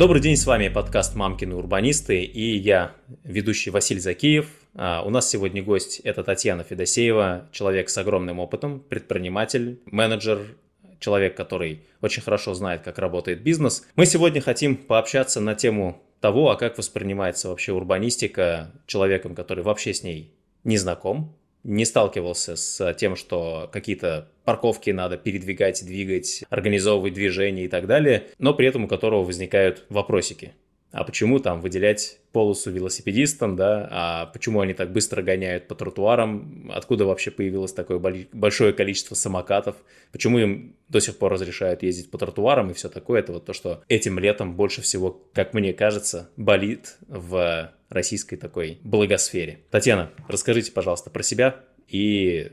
Добрый день, с вами подкаст «Мамкины урбанисты» и я, ведущий Василий Закиев. А, у нас сегодня гость – это Татьяна Федосеева, человек с огромным опытом, предприниматель, менеджер, человек, который очень хорошо знает, как работает бизнес. Мы сегодня хотим пообщаться на тему того, а как воспринимается вообще урбанистика человеком, который вообще с ней не знаком, не сталкивался с тем, что какие-то парковки надо передвигать, двигать, организовывать движение и так далее, но при этом у которого возникают вопросики. А почему там выделять полосу велосипедистам, да, а почему они так быстро гоняют по тротуарам, откуда вообще появилось такое большое количество самокатов, почему им до сих пор разрешают ездить по тротуарам и все такое, это вот то, что этим летом больше всего, как мне кажется, болит в российской такой благосфере. Татьяна, расскажите, пожалуйста, про себя и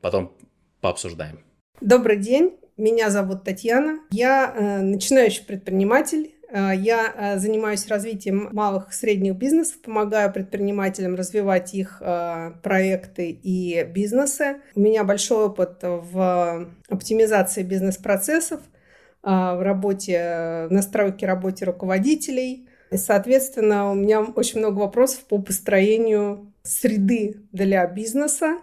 потом пообсуждаем. Добрый день, меня зовут Татьяна. Я э, начинающий предприниматель. Э, я э, занимаюсь развитием малых и средних бизнесов, помогаю предпринимателям развивать их проекты и бизнесы. У меня большой опыт в оптимизации бизнес-процессов, в работе, в настройке работе руководителей. И, соответственно, у меня очень много вопросов по построению среды для бизнеса,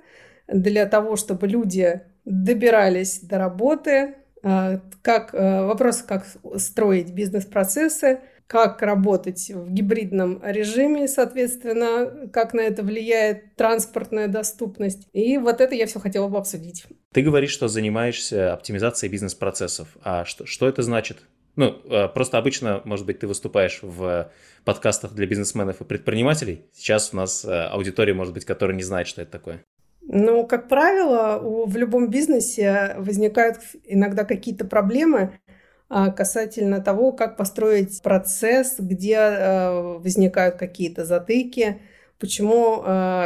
для того, чтобы люди добирались до работы, а, как э, вопрос, как строить бизнес-процессы, как работать в гибридном режиме, соответственно, как на это влияет транспортная доступность. И вот это я все хотела бы обсудить. Ты говоришь, что занимаешься оптимизацией бизнес-процессов. А что, что это значит? Ну, э, просто обычно, может быть, ты выступаешь в подкастах для бизнесменов и предпринимателей. Сейчас у нас э, аудитория, может быть, которая не знает, что это такое. Ну, как правило, в любом бизнесе возникают иногда какие-то проблемы а, касательно того, как построить процесс, где э, возникают какие-то затыки, почему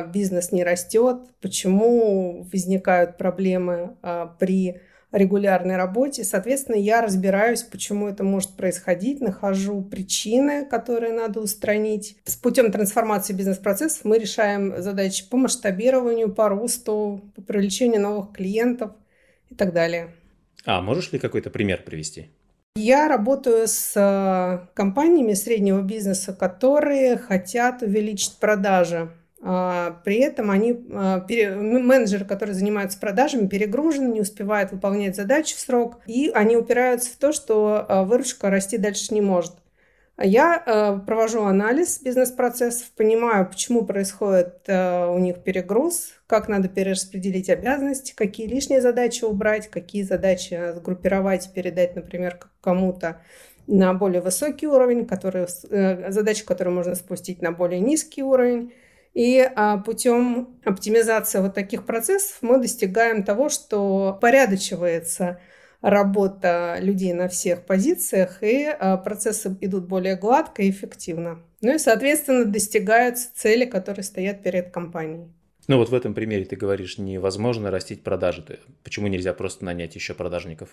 бизнес не растет, почему возникают проблемы а, при регулярной работе. Соответственно, я разбираюсь, почему это может происходить, нахожу причины, которые надо устранить. С путем трансформации бизнес-процессов мы решаем задачи по масштабированию, по росту, по привлечению новых клиентов и так далее. А можешь ли какой-то пример привести? Я работаю с э, компаниями среднего бизнеса, которые хотят увеличить продажи при этом они, а, менеджеры, которые занимаются продажами, перегружены, не успевают выполнять задачи в срок, и они упираются в то, что а, выручка расти дальше не может. Я провожу анализ бизнес-процессов, понимаю, почему происходит у них перегруз, как надо перераспределить обязанности, какие лишние задачи убрать, какие задачи сгруппировать и передать, например, кому-то на более высокий уровень, э, задачи, которые можно спустить на более низкий уровень. И а, путем оптимизации вот таких процессов мы достигаем того, что порядочивается работа людей на всех позициях, и а, процессы идут более гладко и эффективно. Ну и, соответственно, достигаются цели, которые стоят перед компанией. Ну вот в этом примере ты говоришь, невозможно растить продажи. Почему нельзя просто нанять еще продажников?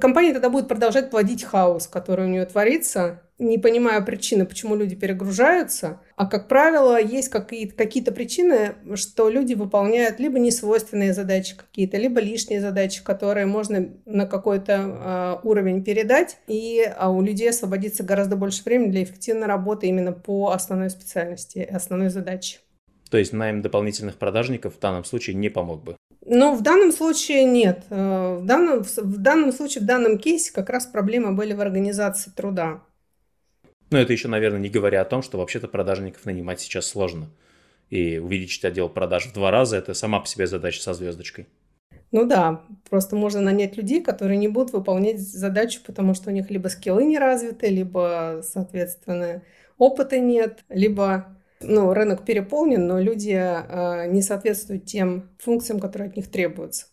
Компания тогда будет продолжать плодить хаос, который у нее творится, не понимая причины, почему люди перегружаются. А, как правило, есть какие-то, какие-то причины, что люди выполняют либо несвойственные задачи какие-то, либо лишние задачи, которые можно на какой-то э, уровень передать, и а у людей освободится гораздо больше времени для эффективной работы именно по основной специальности, основной задаче. То есть найм дополнительных продажников в данном случае не помог бы? Ну, в данном случае нет. Э, в данном, в данном случае, в данном кейсе как раз проблемы были в организации труда. Ну, это еще, наверное, не говоря о том, что вообще-то продажников нанимать сейчас сложно. И увеличить отдел продаж в два раза – это сама по себе задача со звездочкой. Ну да, просто можно нанять людей, которые не будут выполнять задачу, потому что у них либо скиллы не развиты, либо, соответственно, опыта нет, либо ну, рынок переполнен, но люди э, не соответствуют тем функциям, которые от них требуются.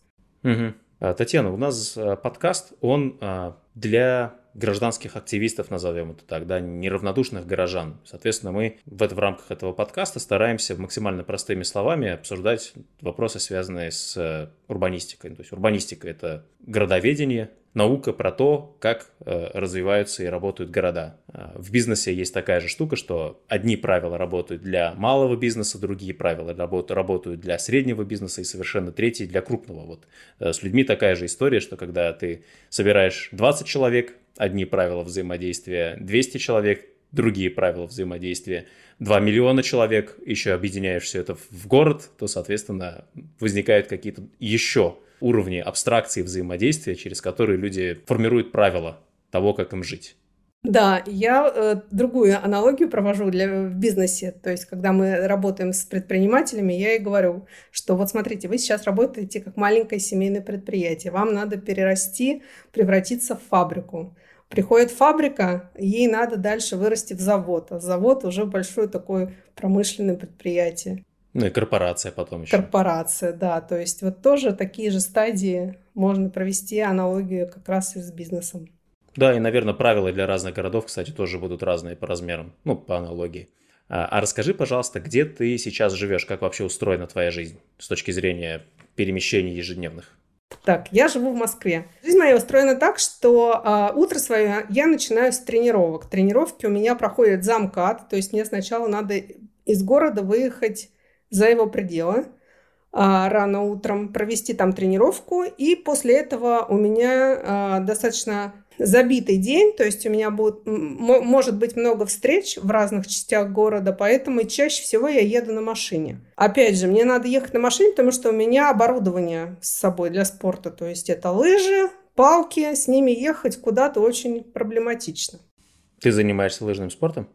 Угу. Татьяна, у нас а, подкаст, он а, для гражданских активистов, назовем это так, да, неравнодушных горожан. Соответственно, мы в, это, в рамках этого подкаста стараемся максимально простыми словами обсуждать вопросы, связанные с урбанистикой. То есть урбанистика – это городоведение, наука про то, как э, развиваются и работают города. Э, в бизнесе есть такая же штука, что одни правила работают для малого бизнеса, другие правила работают, для среднего бизнеса и совершенно третьи для крупного. Вот э, с людьми такая же история, что когда ты собираешь 20 человек, одни правила взаимодействия, 200 человек, другие правила взаимодействия, 2 миллиона человек, еще объединяешь все это в город, то, соответственно, возникают какие-то еще уровни абстракции взаимодействия, через которые люди формируют правила того, как им жить. Да, я э, другую аналогию провожу для, в бизнесе. То есть, когда мы работаем с предпринимателями, я и говорю, что вот смотрите, вы сейчас работаете как маленькое семейное предприятие. Вам надо перерасти, превратиться в фабрику. Приходит фабрика, ей надо дальше вырасти в завод. А завод уже большое такое промышленное предприятие. Ну и корпорация потом еще. Корпорация, да. То есть вот тоже такие же стадии можно провести аналогию как раз и с бизнесом. Да, и, наверное, правила для разных городов, кстати, тоже будут разные по размерам, ну, по аналогии. А, а расскажи, пожалуйста, где ты сейчас живешь, как вообще устроена твоя жизнь с точки зрения перемещений ежедневных? Так, я живу в Москве. Жизнь моя устроена так, что э, утро свое я начинаю с тренировок. Тренировки у меня проходят за МКАД, то есть мне сначала надо из города выехать за его пределы а, рано утром, провести там тренировку, и после этого у меня а, достаточно забитый день, то есть у меня будет, может быть много встреч в разных частях города, поэтому чаще всего я еду на машине. Опять же, мне надо ехать на машине, потому что у меня оборудование с собой для спорта, то есть это лыжи, палки, с ними ехать куда-то очень проблематично. Ты занимаешься лыжным спортом?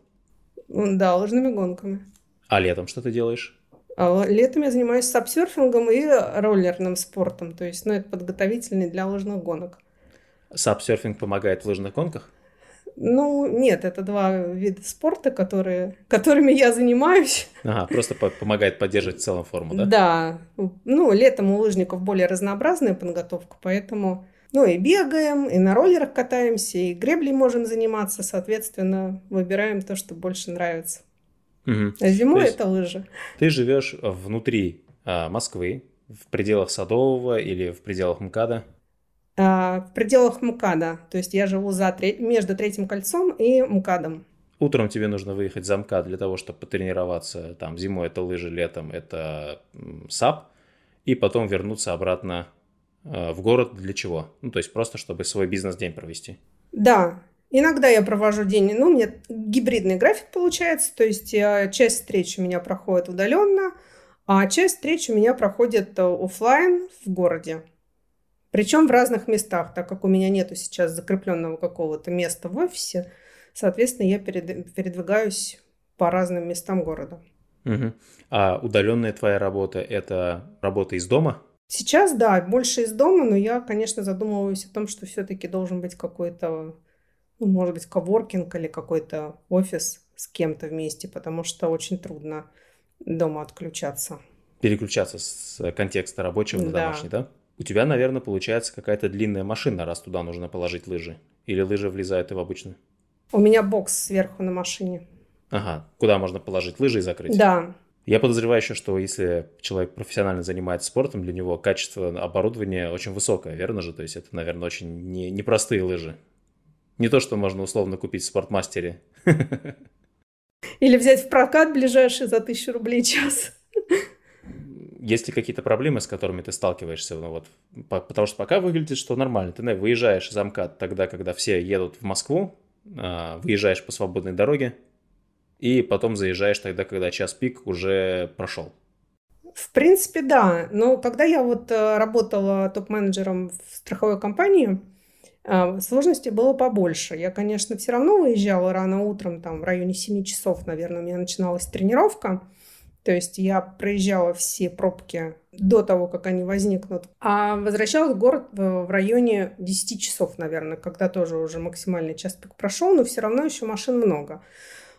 Да, лыжными гонками. А летом что ты делаешь? А летом я занимаюсь сапсерфингом и роллерным спортом, то есть, ну, это подготовительный для лыжных гонок. Сапсерфинг помогает в лыжных гонках? Ну, нет, это два вида спорта, которые, которыми я занимаюсь. Ага, просто помогает поддерживать в целом форму, да? Да. Ну, летом у лыжников более разнообразная подготовка, поэтому... Ну, и бегаем, и на роллерах катаемся, и греблей можем заниматься, соответственно, выбираем то, что больше нравится. Угу. А зимой это лыжи. Ты живешь внутри а, Москвы, в пределах Садового или в пределах МКАДа? А, в пределах МКАДа. То есть я живу за, между Третьим кольцом и МКАДом. Утром тебе нужно выехать за МКАД для того, чтобы потренироваться. Там зимой это лыжи, летом это САП. И потом вернуться обратно а, в город для чего? Ну, то есть просто, чтобы свой бизнес-день провести. Да, Иногда я провожу день, ну, у меня гибридный график получается, то есть э, часть встреч у меня проходит удаленно, а часть встреч у меня проходит э, офлайн в городе. Причем в разных местах, так как у меня нету сейчас закрепленного какого-то места в офисе, соответственно, я передвигаюсь по разным местам города. Угу. А удаленная твоя работа – это работа из дома? Сейчас, да, больше из дома, но я, конечно, задумываюсь о том, что все-таки должен быть какой-то, ну, может быть, коворкинг или какой-то офис с кем-то вместе, потому что очень трудно дома отключаться. Переключаться с контекста рабочего на да. домашний, да? У тебя, наверное, получается какая-то длинная машина, раз туда нужно положить лыжи. Или лыжи влезают и в обычную? У меня бокс сверху на машине. Ага, куда можно положить лыжи и закрыть? Да. Я подозреваю еще, что если человек профессионально занимается спортом, для него качество оборудования очень высокое, верно же? То есть это, наверное, очень не, непростые лыжи. Не то, что можно условно купить в спортмастере. Или взять в прокат ближайший за тысячу рублей час. Есть ли какие-то проблемы, с которыми ты сталкиваешься? Ну, вот, по, потому что пока выглядит, что нормально. Ты наверное, выезжаешь из МКАД тогда, когда все едут в Москву, э, выезжаешь по свободной дороге, и потом заезжаешь тогда, когда час пик уже прошел. В принципе, да. Но когда я вот э, работала топ-менеджером в страховой компании, сложностей было побольше. Я, конечно, все равно выезжала рано утром, там в районе 7 часов, наверное, у меня начиналась тренировка. То есть я проезжала все пробки до того, как они возникнут. А возвращалась в город в районе 10 часов, наверное, когда тоже уже максимальный час пик прошел, но все равно еще машин много.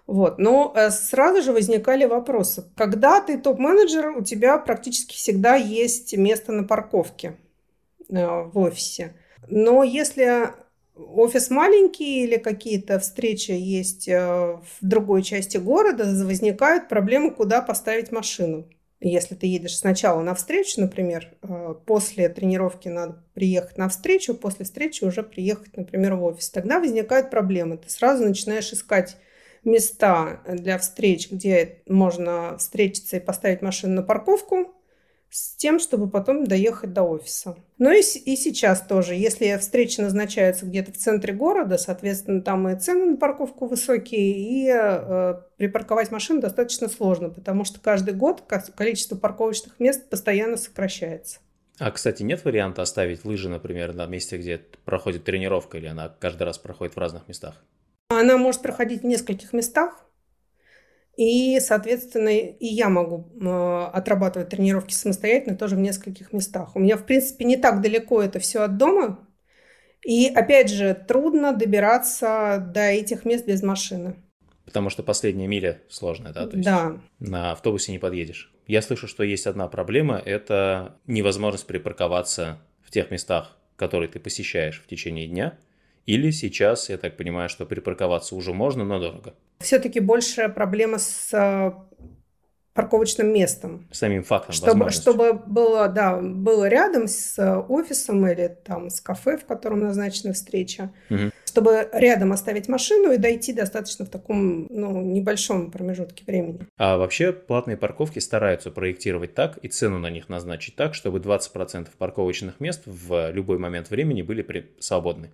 Вот. Но э, сразу же возникали вопросы. Когда ты топ-менеджер, у тебя практически всегда есть место на парковке э, в офисе. Но если офис маленький или какие-то встречи есть э, в другой части города, возникают проблемы, куда поставить машину. Если ты едешь сначала на встречу, например, э, после тренировки надо приехать на встречу, после встречи уже приехать, например, в офис, тогда возникают проблемы. Ты сразу начинаешь искать места для встреч, где можно встретиться и поставить машину на парковку, с тем, чтобы потом доехать до офиса. Ну и, и сейчас тоже, если встречи назначаются где-то в центре города, соответственно, там и цены на парковку высокие, и э, припарковать машину достаточно сложно, потому что каждый год количество парковочных мест постоянно сокращается. А, кстати, нет варианта оставить лыжи, например, на месте, где проходит тренировка, или она каждый раз проходит в разных местах? Она может проходить в нескольких местах, и, соответственно, и я могу э, отрабатывать тренировки самостоятельно тоже в нескольких местах. У меня, в принципе, не так далеко это все от дома. И, опять же, трудно добираться до этих мест без машины. Потому что последняя миля сложная, да? То есть да. На автобусе не подъедешь. Я слышу, что есть одна проблема – это невозможность припарковаться в тех местах, которые ты посещаешь в течение дня. Или сейчас, я так понимаю, что припарковаться уже можно, но дорого. Все-таки большая проблема с э, парковочным местом. Самим фактом, чтобы, чтобы было, да, было рядом с офисом или там с кафе, в котором назначена встреча, угу. чтобы рядом оставить машину и дойти достаточно в таком ну, небольшом промежутке времени. А вообще платные парковки стараются проектировать так и цену на них назначить так, чтобы 20% парковочных мест в любой момент времени были при... свободны.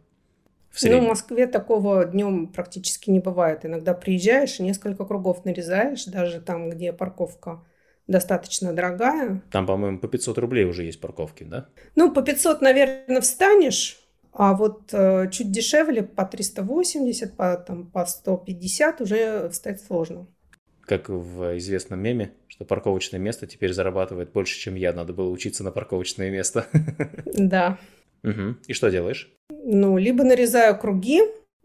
В ну, в Москве такого днем практически не бывает. Иногда приезжаешь несколько кругов нарезаешь, даже там, где парковка достаточно дорогая. Там, по-моему, по 500 рублей уже есть парковки, да? Ну, по 500, наверное, встанешь, а вот э, чуть дешевле, по 380, по, там, по 150 уже встать сложно. Как в известном меме, что парковочное место теперь зарабатывает больше, чем я. Надо было учиться на парковочное место. Да. Угу. И что делаешь? Ну, либо нарезаю круги,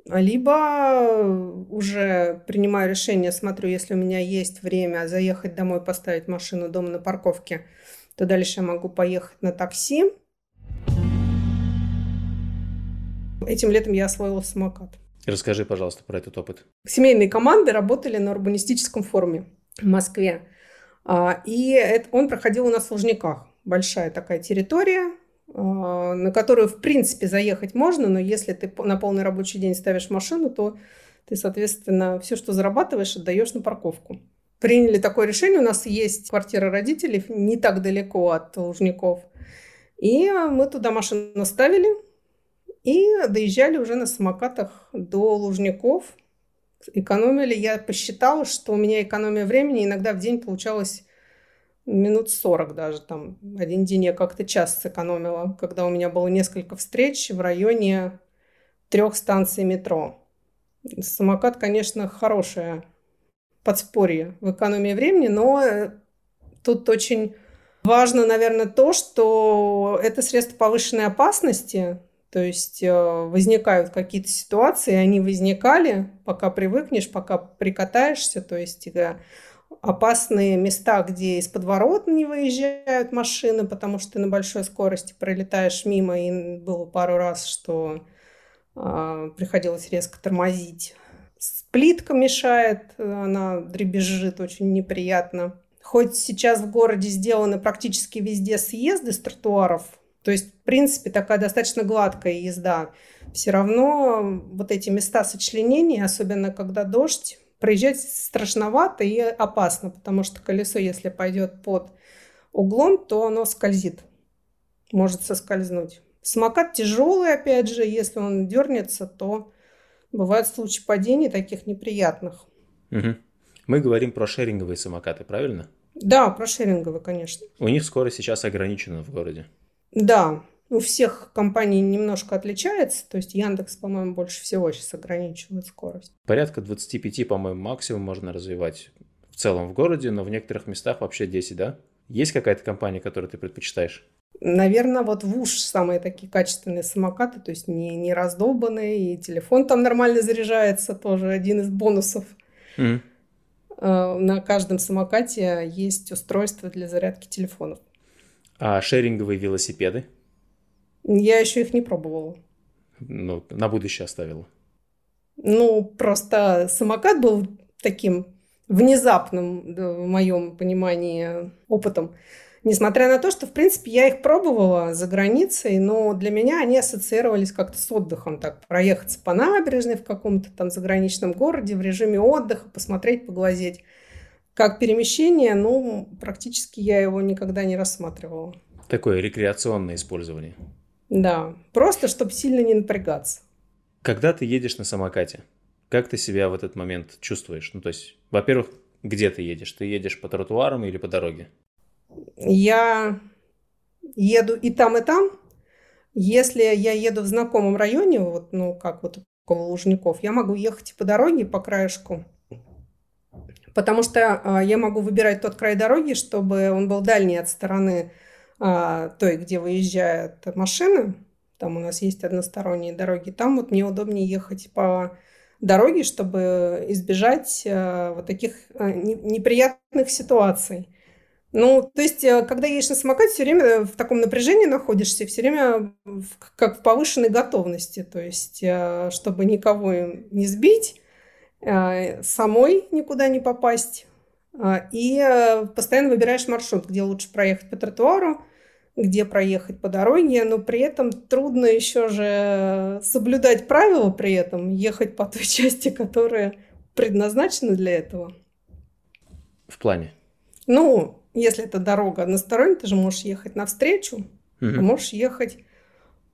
либо уже принимаю решение, смотрю, если у меня есть время заехать домой, поставить машину дома на парковке, то дальше я могу поехать на такси. Этим летом я освоила самокат. Расскажи, пожалуйста, про этот опыт. Семейные команды работали на урбанистическом форуме в Москве. А, и он проходил у нас в Лужниках. Большая такая территория, на которую, в принципе, заехать можно, но если ты на полный рабочий день ставишь машину, то ты, соответственно, все, что зарабатываешь, отдаешь на парковку. Приняли такое решение. У нас есть квартира родителей не так далеко от Лужников. И мы туда машину ставили и доезжали уже на самокатах до Лужников. Экономили. Я посчитала, что у меня экономия времени иногда в день получалось минут 40 даже там. Один день я как-то час сэкономила, когда у меня было несколько встреч в районе трех станций метро. Самокат, конечно, хорошее подспорье в экономии времени, но э, тут очень важно, наверное, то, что это средство повышенной опасности, то есть э, возникают какие-то ситуации, они возникали, пока привыкнешь, пока прикатаешься, то есть э, опасные места, где из подворот не выезжают машины, потому что ты на большой скорости пролетаешь мимо, и было пару раз, что э, приходилось резко тормозить. Плитка мешает, она дребезжит очень неприятно. Хоть сейчас в городе сделаны практически везде съезды с тротуаров, то есть, в принципе, такая достаточно гладкая езда, все равно вот эти места сочленения, особенно когда дождь, проезжать страшновато и опасно, потому что колесо, если пойдет под углом, то оно скользит, может соскользнуть. Самокат тяжелый, опять же, если он дернется, то бывают случаи падений таких неприятных. Угу. Мы говорим про шеринговые самокаты, правильно? Да, про шеринговые, конечно. У них скорость сейчас ограничена в городе. Да, у всех компаний немножко отличается. То есть Яндекс, по-моему, больше всего сейчас ограничивает скорость. Порядка 25, по-моему, максимум можно развивать в целом в городе, но в некоторых местах вообще 10, да? Есть какая-то компания, которую ты предпочитаешь? Наверное, вот в уж самые такие качественные самокаты, то есть не, не раздолбанные, и телефон там нормально заряжается, тоже один из бонусов. Mm. На каждом самокате есть устройство для зарядки телефонов. А шеринговые велосипеды? Я еще их не пробовала. Ну, на будущее оставила. Ну, просто самокат был таким внезапным, в моем понимании, опытом. Несмотря на то, что, в принципе, я их пробовала за границей, но для меня они ассоциировались как-то с отдыхом. Так, проехаться по набережной в каком-то там заграничном городе в режиме отдыха, посмотреть, поглазеть. Как перемещение, ну, практически я его никогда не рассматривала. Такое рекреационное использование. Да, просто чтобы сильно не напрягаться. Когда ты едешь на самокате, как ты себя в этот момент чувствуешь? Ну, то есть, во-первых, где ты едешь? Ты едешь по тротуарам или по дороге? Я еду и там, и там. Если я еду в знакомом районе, вот, ну, как вот около Лужников, я могу ехать по дороге, по краешку, потому что а, я могу выбирать тот край дороги, чтобы он был дальний от стороны той, где выезжают машины. Там у нас есть односторонние дороги. Там вот мне удобнее ехать по дороге, чтобы избежать а, вот таких а, неприятных ситуаций. Ну, то есть, когда едешь на самокате, все время в таком напряжении находишься, все время в, как в повышенной готовности, то есть, чтобы никого не сбить, самой никуда не попасть, и постоянно выбираешь маршрут, где лучше проехать по тротуару, где проехать по дороге, но при этом трудно еще же соблюдать правила при этом, ехать по той части, которая предназначена для этого. В плане? Ну, если это дорога односторонняя, ты же можешь ехать навстречу, угу. а можешь ехать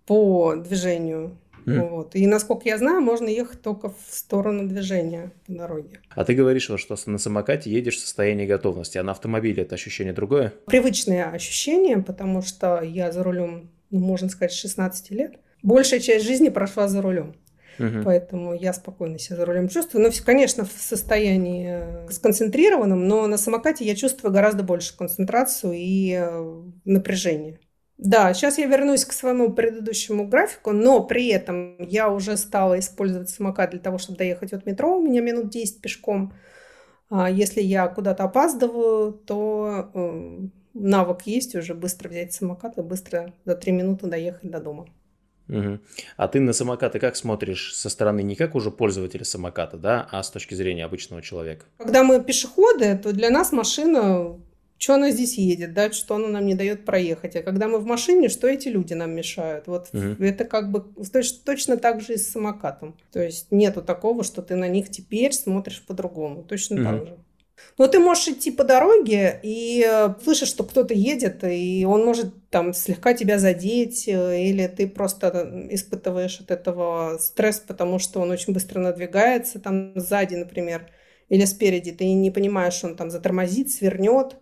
по движению. Mm. Вот. И насколько я знаю, можно ехать только в сторону движения по дороге. А ты говоришь, что на самокате едешь в состоянии готовности, а на автомобиле это ощущение другое? Привычное ощущение, потому что я за рулем, ну, можно сказать, с 16 лет. Большая часть жизни прошла за рулем. Угу. Поэтому я спокойно себя за рулем чувствую. Но, ну, конечно, в состоянии э, сконцентрированном, но на самокате я чувствую гораздо больше концентрацию и э, напряжение. Да, сейчас я вернусь к своему предыдущему графику, но при этом я уже стала использовать самокат для того, чтобы доехать от метро. У меня минут 10 пешком. А если я куда-то опаздываю, то э, навык есть уже быстро взять самокат и быстро за 3 минуты доехать до дома. Угу. А ты на самокаты как смотришь со стороны не как уже пользователя самоката, да, а с точки зрения обычного человека? Когда мы пешеходы, то для нас машина, что она здесь едет, да, что она нам не дает проехать. А когда мы в машине, что эти люди нам мешают? Вот угу. это как бы точно, точно так же и с самокатом. То есть нету такого, что ты на них теперь смотришь по-другому. Точно угу. так же. Но ты можешь идти по дороге и э, слышишь, что кто-то едет, и он может там слегка тебя задеть, э, или ты просто испытываешь от этого стресс, потому что он очень быстро надвигается там сзади, например, или спереди. Ты не понимаешь, что он там затормозит, свернет.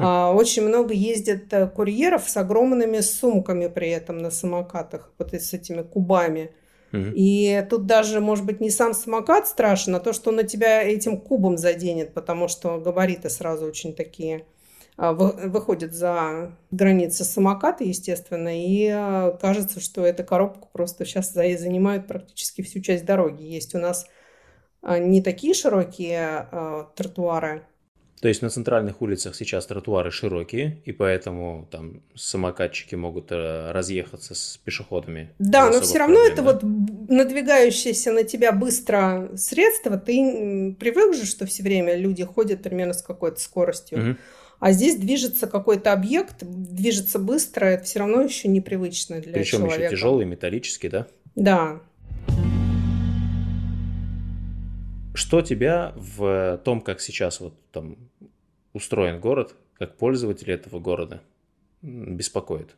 Mm-hmm. Очень много ездят э, курьеров с огромными сумками при этом на самокатах, вот с этими кубами. И тут даже, может быть, не сам самокат страшен, а то, что он на тебя этим кубом заденет, потому что габариты сразу очень такие а, выходят за границы самоката, естественно, и а, кажется, что эта коробка просто сейчас занимает практически всю часть дороги. Есть у нас а, не такие широкие тротуары, то есть на центральных улицах сейчас тротуары широкие, и поэтому там самокатчики могут э, разъехаться с пешеходами. Да, но все равно проблем, это да? вот надвигающееся на тебя быстро средство. Ты привык же, что все время люди ходят примерно с какой-то скоростью. Угу. А здесь движется какой-то объект, движется быстро, это все равно еще непривычно для Причем человека. Причем еще тяжелый, металлический, да? Да. Что тебя в том, как сейчас вот там устроен город, как пользователь этого города, беспокоит?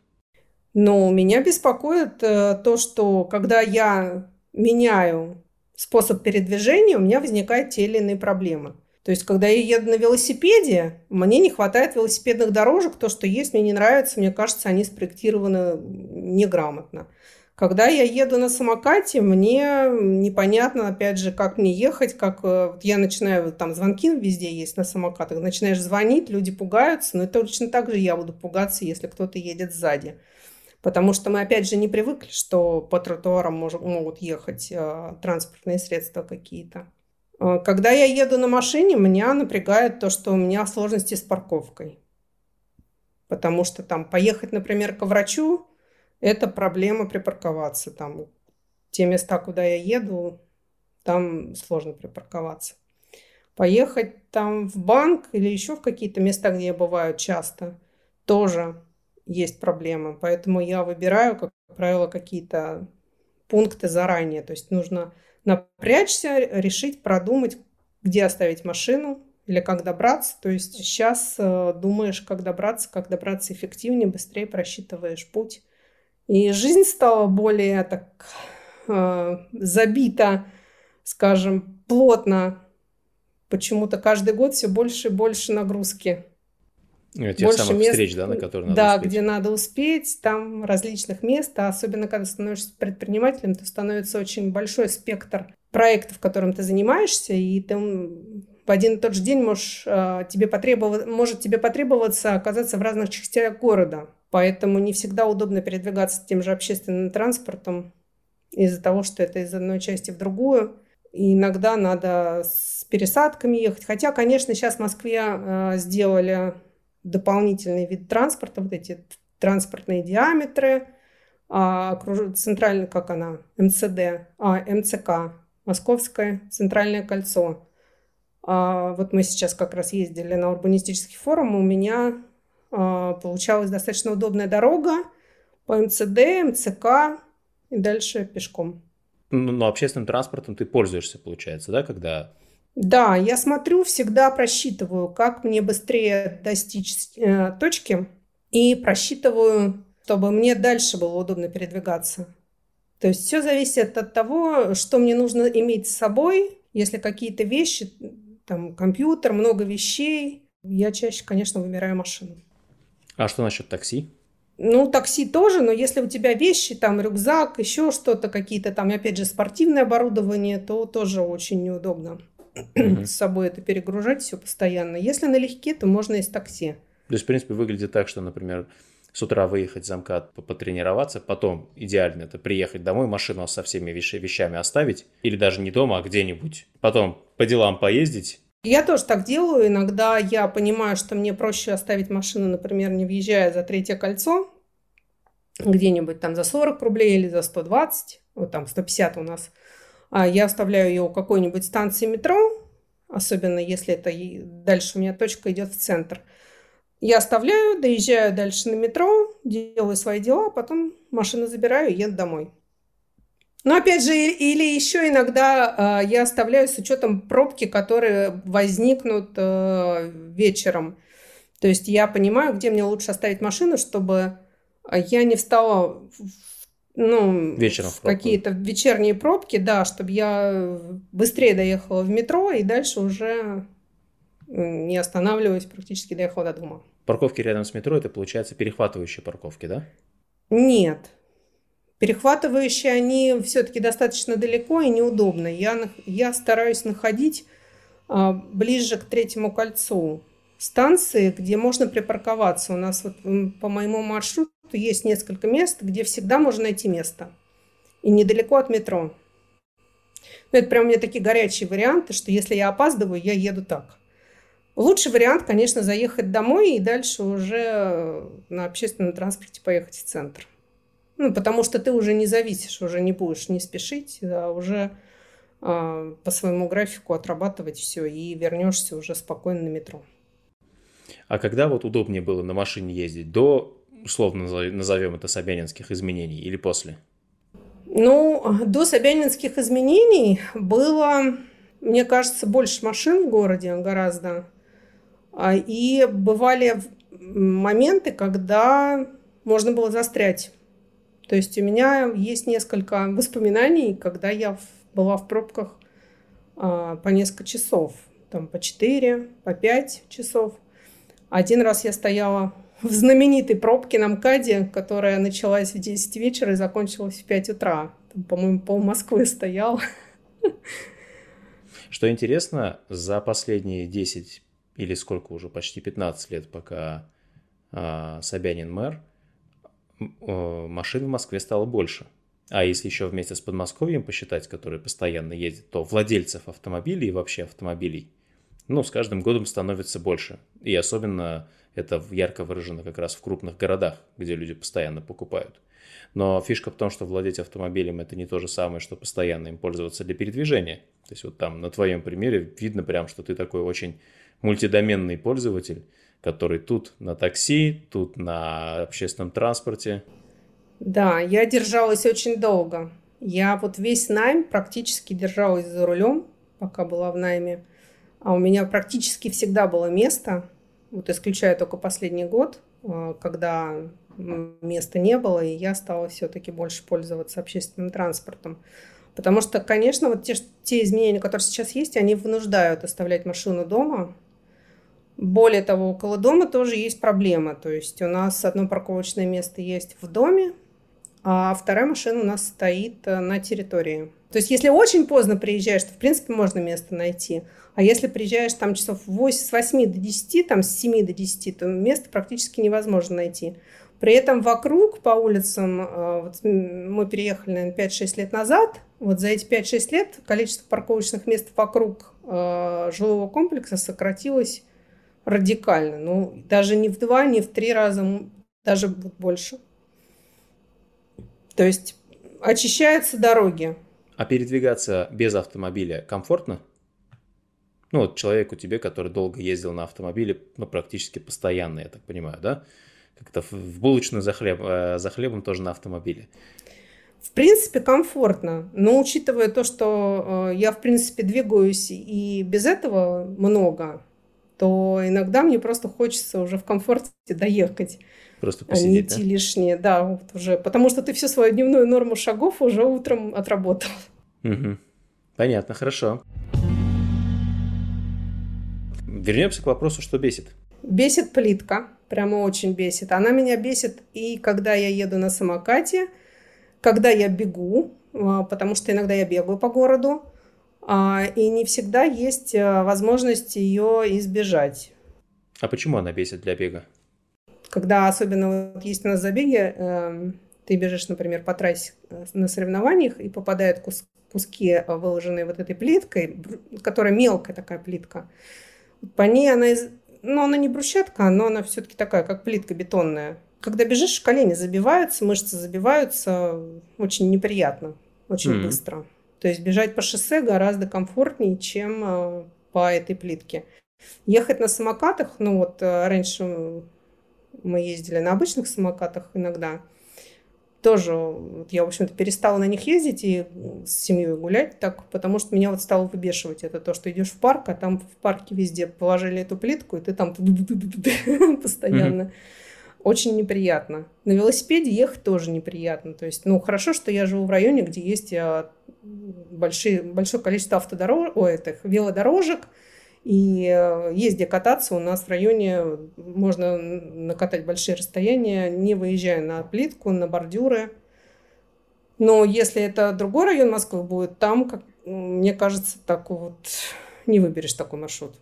Ну, меня беспокоит э, то, что когда я меняю способ передвижения, у меня возникают те или иные проблемы. То есть, когда я еду на велосипеде, мне не хватает велосипедных дорожек, то, что есть, мне не нравится, мне кажется, они спроектированы неграмотно. Когда я еду на самокате, мне непонятно, опять же, как мне ехать, как э, я начинаю, там звонки везде есть на самокатах, начинаешь звонить, люди пугаются, но точно так же я буду пугаться, если кто-то едет сзади. Потому что мы, опять же, не привыкли, что по тротуарам мож, могут ехать э, транспортные средства какие-то. Э, когда я еду на машине, меня напрягает то, что у меня сложности с парковкой. Потому что там поехать, например, к врачу, это проблема припарковаться. Там те места, куда я еду, там сложно припарковаться. Поехать там в банк или еще в какие-то места, где я бываю часто, тоже есть проблемы. Поэтому я выбираю, как правило, какие-то пункты заранее. То есть нужно напрячься, решить, продумать, где оставить машину или как добраться. То есть сейчас э, думаешь, как добраться, как добраться эффективнее, быстрее просчитываешь путь. И жизнь стала более так э, забита, скажем, плотно. Почему-то каждый год все больше и больше нагрузки. Ну, тех больше самых мест, встреч, да, на которые надо Да, успеть. где надо успеть, там различных мест, а особенно когда становишься предпринимателем, то становится очень большой спектр проектов, которым ты занимаешься, и ты в один и тот же день можешь, э, тебе потребов... может тебе потребоваться оказаться в разных частях города. Поэтому не всегда удобно передвигаться тем же общественным транспортом из-за того, что это из одной части в другую. И иногда надо с пересадками ехать. Хотя, конечно, сейчас в Москве э, сделали дополнительный вид транспорта, вот эти транспортные диаметры, а, центральный, как она, МЦД, а, МЦК, Московское центральное кольцо. А, вот мы сейчас как раз ездили на урбанистический форум, у меня получалась достаточно удобная дорога по МЦД, МЦК и дальше пешком. Ну, но общественным транспортом ты пользуешься, получается, да, когда... Да, я смотрю, всегда просчитываю, как мне быстрее достичь э, точки, и просчитываю, чтобы мне дальше было удобно передвигаться. То есть все зависит от того, что мне нужно иметь с собой. Если какие-то вещи, там компьютер, много вещей, я чаще, конечно, выбираю машину. А что насчет такси? Ну, такси тоже, но если у тебя вещи, там рюкзак, еще что-то, какие-то там, опять же, спортивное оборудование, то тоже очень неудобно mm-hmm. с собой это перегружать все постоянно. Если налегке, то можно из такси. То есть, в принципе, выглядит так, что, например, с утра выехать за МКАД, потренироваться, потом идеально это приехать домой, машину со всеми вещами оставить, или даже не дома, а где-нибудь. Потом по делам поездить, я тоже так делаю. Иногда я понимаю, что мне проще оставить машину, например, не въезжая за третье кольцо, где-нибудь там за 40 рублей или за 120, вот там 150 у нас. А я оставляю ее у какой-нибудь станции метро, особенно если это дальше у меня точка идет в центр. Я оставляю, доезжаю дальше на метро, делаю свои дела, потом машину забираю и еду домой. Но опять же, или еще иногда э, я оставляю с учетом пробки, которые возникнут э, вечером. То есть я понимаю, где мне лучше оставить машину, чтобы я не встала ну, вечером в, в какие-то вечерние пробки, да, чтобы я быстрее доехала в метро и дальше уже не останавливаясь, практически доехала до дома. Парковки рядом с метро это получается перехватывающие парковки, да? Нет. Перехватывающие они все-таки достаточно далеко и неудобно. Я, я стараюсь находить а, ближе к третьему кольцу станции, где можно припарковаться. У нас вот по моему маршруту есть несколько мест, где всегда можно найти место. И недалеко от метро. Ну, это прям у меня такие горячие варианты, что если я опаздываю, я еду так. Лучший вариант, конечно, заехать домой и дальше уже на общественном транспорте поехать в центр. Ну, потому что ты уже не зависишь, уже не будешь не спешить, а уже э, по своему графику отрабатывать все и вернешься уже спокойно на метро. А когда вот удобнее было на машине ездить? До, условно назовем это, собянинских изменений или после? Ну, до собянинских изменений было, мне кажется, больше машин в городе гораздо. А, и бывали моменты, когда можно было застрять то есть у меня есть несколько воспоминаний, когда я была в пробках а, по несколько часов, там по 4, по 5 часов. Один раз я стояла в знаменитой пробке на МКАДе, которая началась в 10 вечера и закончилась в 5 утра. Там, по-моему, пол Москвы стоял. Что интересно, за последние 10 или сколько уже, почти 15 лет, пока э, Собянин мэр, машин в Москве стало больше. А если еще вместе с Подмосковьем посчитать, которые постоянно ездят, то владельцев автомобилей и вообще автомобилей, ну, с каждым годом становится больше. И особенно Это ярко выражено как раз в крупных городах, где люди постоянно покупают. Но фишка в том, что владеть автомобилем это не то же самое, что постоянно им пользоваться для передвижения. То есть вот там на твоем примере видно прям, что ты такой очень мультидоменный пользователь, который тут на такси, тут на общественном транспорте. Да, я держалась очень долго. Я вот весь найм практически держалась за рулем, пока была в найме. А у меня практически всегда было место, вот исключая только последний год, э, когда места не было, и я стала все-таки больше пользоваться общественным транспортом. Потому что, конечно, вот те, те изменения, которые сейчас есть, они вынуждают оставлять машину дома. Более того, около дома тоже есть проблема. То есть у нас одно парковочное место есть в доме, а вторая машина у нас стоит э, на территории. То есть, если очень поздно приезжаешь, то, в принципе, можно место найти. А если приезжаешь там часов 8, с 8 до 10, там с 7 до 10, то место практически невозможно найти. При этом вокруг по улицам, э, вот мы переехали, наверное, 5-6 лет назад, вот за эти 5-6 лет количество парковочных мест вокруг э, жилого комплекса сократилось радикально. Ну, даже не в два, не в три раза, даже больше. То есть очищаются дороги. А передвигаться без автомобиля комфортно? Ну, вот человеку тебе, который долго ездил на автомобиле, ну, практически постоянно, я так понимаю, да? Как-то в булочную за, хлеб, э, за хлебом тоже на автомобиле. В принципе, комфортно. Но учитывая то, что э, я, в принципе, двигаюсь и без этого много, то иногда мне просто хочется уже в комфорте доехать. Просто посидеть, а не идти да? лишнее, да, вот уже. Потому что ты всю свою дневную норму шагов уже утром отработал. Угу. Понятно, хорошо. Вернемся к вопросу, что бесит. Бесит плитка, прямо очень бесит. Она меня бесит и когда я еду на самокате, когда я бегу, а, потому что иногда я бегаю по городу, и не всегда есть а, возможность ее избежать. А почему она бесит для бега? Когда особенно вот есть у нас забеги, э, ты бежишь, например, по трассе э, на соревнованиях и попадают кус куски, э, выложенные вот этой плиткой, которая мелкая такая плитка. По ней она, из... ну, она не брусчатка, но она все-таки такая, как плитка бетонная. Когда бежишь, колени забиваются, мышцы забиваются, очень неприятно, очень mm-hmm. быстро. То есть бежать по шоссе гораздо комфортнее, чем э, по этой плитке. Ехать на самокатах, ну вот э, раньше мы ездили на обычных самокатах иногда. Тоже вот я, в общем-то, перестала на них ездить и с семьей гулять так, потому что меня вот стало выбешивать. Это то, что идешь в парк, а там в парке везде положили эту плитку, и ты там постоянно. Очень неприятно. На велосипеде ехать тоже неприятно. То есть, ну, хорошо, что я живу в районе, где есть а, большие, большое количество автодорожек, о, этих велодорожек, и э, где кататься. У нас в районе можно накатать большие расстояния, не выезжая на плитку, на бордюры. Но если это другой район Москвы будет, там, как, мне кажется, так вот не выберешь такой маршрут.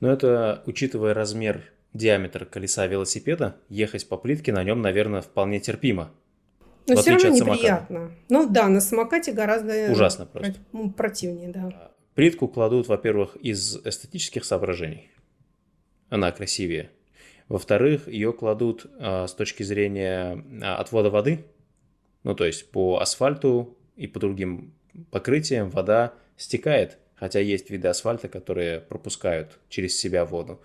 Но это, учитывая размер, диаметр колеса велосипеда, ехать по плитке на нем, наверное, вполне терпимо. Но все равно неприятно. Ну да, на самокате гораздо Ужасно просто. противнее, да. А Плитку кладут, во-первых, из эстетических соображений. Она красивее. Во-вторых, ее кладут э, с точки зрения э, отвода воды. Ну, то есть по асфальту и по другим покрытиям вода стекает. Хотя есть виды асфальта, которые пропускают через себя воду.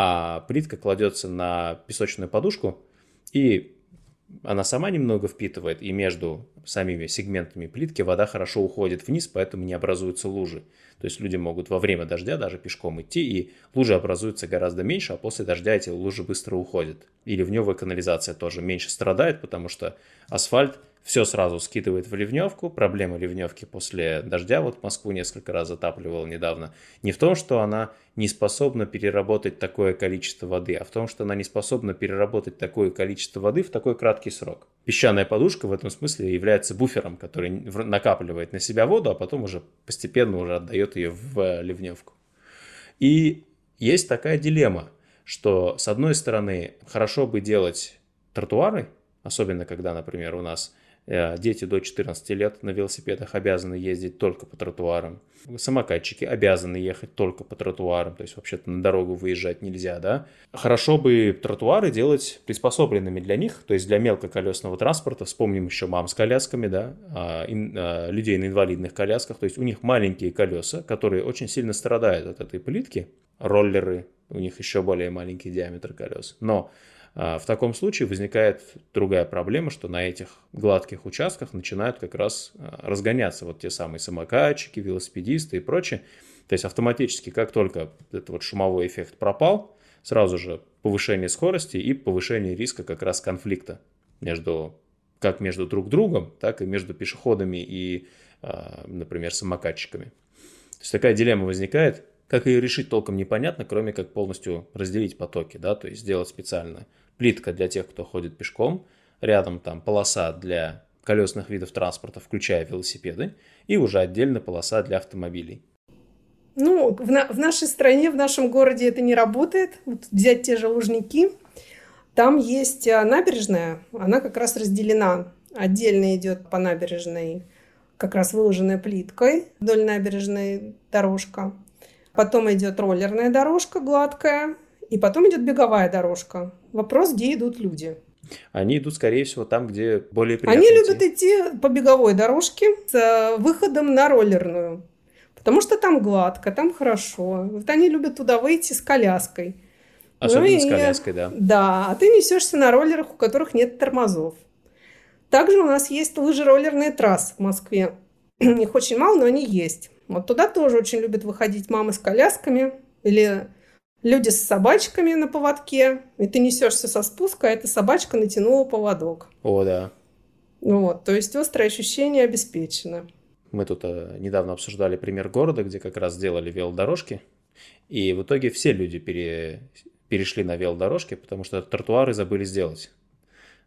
А плитка кладется на песочную подушку, и она сама немного впитывает, и между самими сегментами плитки вода хорошо уходит вниз, поэтому не образуются лужи. То есть люди могут во время дождя даже пешком идти, и лужи образуются гораздо меньше, а после дождя эти лужи быстро уходят. И ливневая канализация тоже меньше страдает, потому что асфальт все сразу скидывает в ливневку. Проблема ливневки после дождя, вот Москву несколько раз затапливал недавно, не в том, что она не способна переработать такое количество воды, а в том, что она не способна переработать такое количество воды в такой краткий срок. Песчаная подушка в этом смысле является буфером, который накапливает на себя воду, а потом уже постепенно уже отдает ее в ливневку. И есть такая дилемма, что с одной стороны хорошо бы делать тротуары, особенно когда, например, у нас Э, дети до 14 лет на велосипедах обязаны ездить только по тротуарам. Самокатчики обязаны ехать только по тротуарам, то есть вообще-то на дорогу выезжать нельзя, да. Хорошо бы тротуары делать приспособленными для них, то есть для мелкоколесного транспорта. Вспомним еще мам с колясками, да, а, а, людей на инвалидных колясках, то есть у них маленькие колеса, которые очень сильно страдают от этой плитки. Роллеры, у них еще более маленький диаметр колес. Но а, в таком случае возникает другая проблема, что на этих гладких участках начинают как раз а, разгоняться вот те самые самокатчики, велосипедисты и прочее. То есть автоматически, как только этот вот шумовой эффект пропал, сразу же повышение скорости и повышение риска как раз конфликта между как между друг другом, так и между пешеходами и, а, например, самокатчиками. То есть такая дилемма возникает, как ее решить толком непонятно, кроме как полностью разделить потоки, да, то есть сделать специально плитка для тех, кто ходит пешком, рядом там полоса для колесных видов транспорта, включая велосипеды, и уже отдельно полоса для автомобилей. Ну, в, на, в нашей стране, в нашем городе это не работает. Вот взять те же Лужники, там есть а, набережная, она как раз разделена. Отдельно идет по набережной, как раз выложенная плиткой вдоль набережной дорожка. Потом идет роллерная дорожка гладкая, и потом идет беговая дорожка. Вопрос, где идут люди. Они идут, скорее всего, там, где более приятно Они идти. любят идти по беговой дорожке с э, выходом на роллерную. Потому что там гладко, там хорошо. Вот они любят туда выйти с коляской. Особенно ну, с коляской, да. Да, а ты несешься на роллерах, у которых нет тормозов. Также у нас есть лыжи-роллерные трассы в Москве. Их очень мало, но они есть. Вот туда тоже очень любят выходить мамы с колясками или люди с собачками на поводке, и ты несешься со спуска, а эта собачка натянула поводок. О, да. Вот, то есть острое ощущение обеспечено. Мы тут э, недавно обсуждали пример города, где как раз сделали велодорожки, и в итоге все люди пере... перешли на велодорожки, потому что тротуары забыли сделать.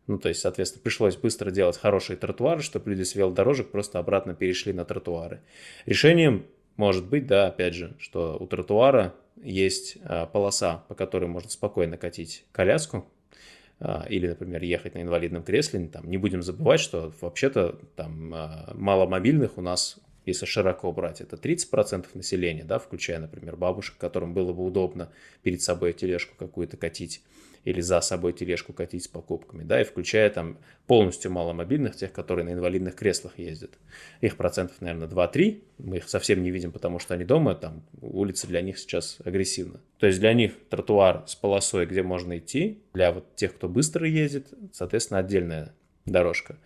Ну, то есть, соответственно, пришлось быстро делать хорошие тротуары, чтобы люди с велодорожек просто обратно перешли на тротуары. Решением может быть, да, опять же, что у тротуара есть а, полоса, по которой можно спокойно катить коляску, а, или, например, ехать на инвалидном кресле. Там, не будем забывать, что вообще-то там а, маломобильных у нас, если широко брать, это 30% населения, да, включая, например, бабушек, которым было бы удобно перед собой тележку какую-то катить или за собой тележку катить с покупками, да, и включая там полностью маломобильных, тех, которые на инвалидных креслах ездят. Их процентов, наверное, 2-3, мы их совсем не видим, потому что они дома, там улица для них сейчас агрессивна. То есть для них тротуар с полосой, где можно идти, для вот тех, кто быстро ездит, соответственно, отдельная дорожка.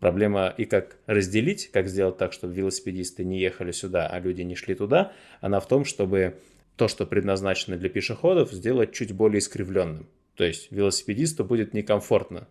Проблема и как разделить, как сделать так, чтобы велосипедисты не ехали сюда, а люди не шли туда, она в том, чтобы то, что предназначено для пешеходов, сделать чуть более искривленным. То есть велосипедисту будет некомфортно.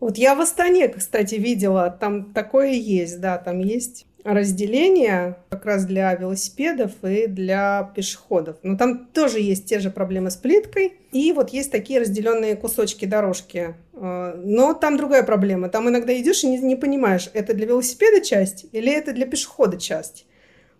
Вот я в Астане, кстати, видела, там такое есть, да, там есть разделение как раз для велосипедов и для пешеходов. Но там тоже есть те же проблемы с плиткой. И вот есть такие разделенные кусочки дорожки. А, но там другая проблема. Там иногда идешь и не, не понимаешь, это для велосипеда часть или это для пешехода часть.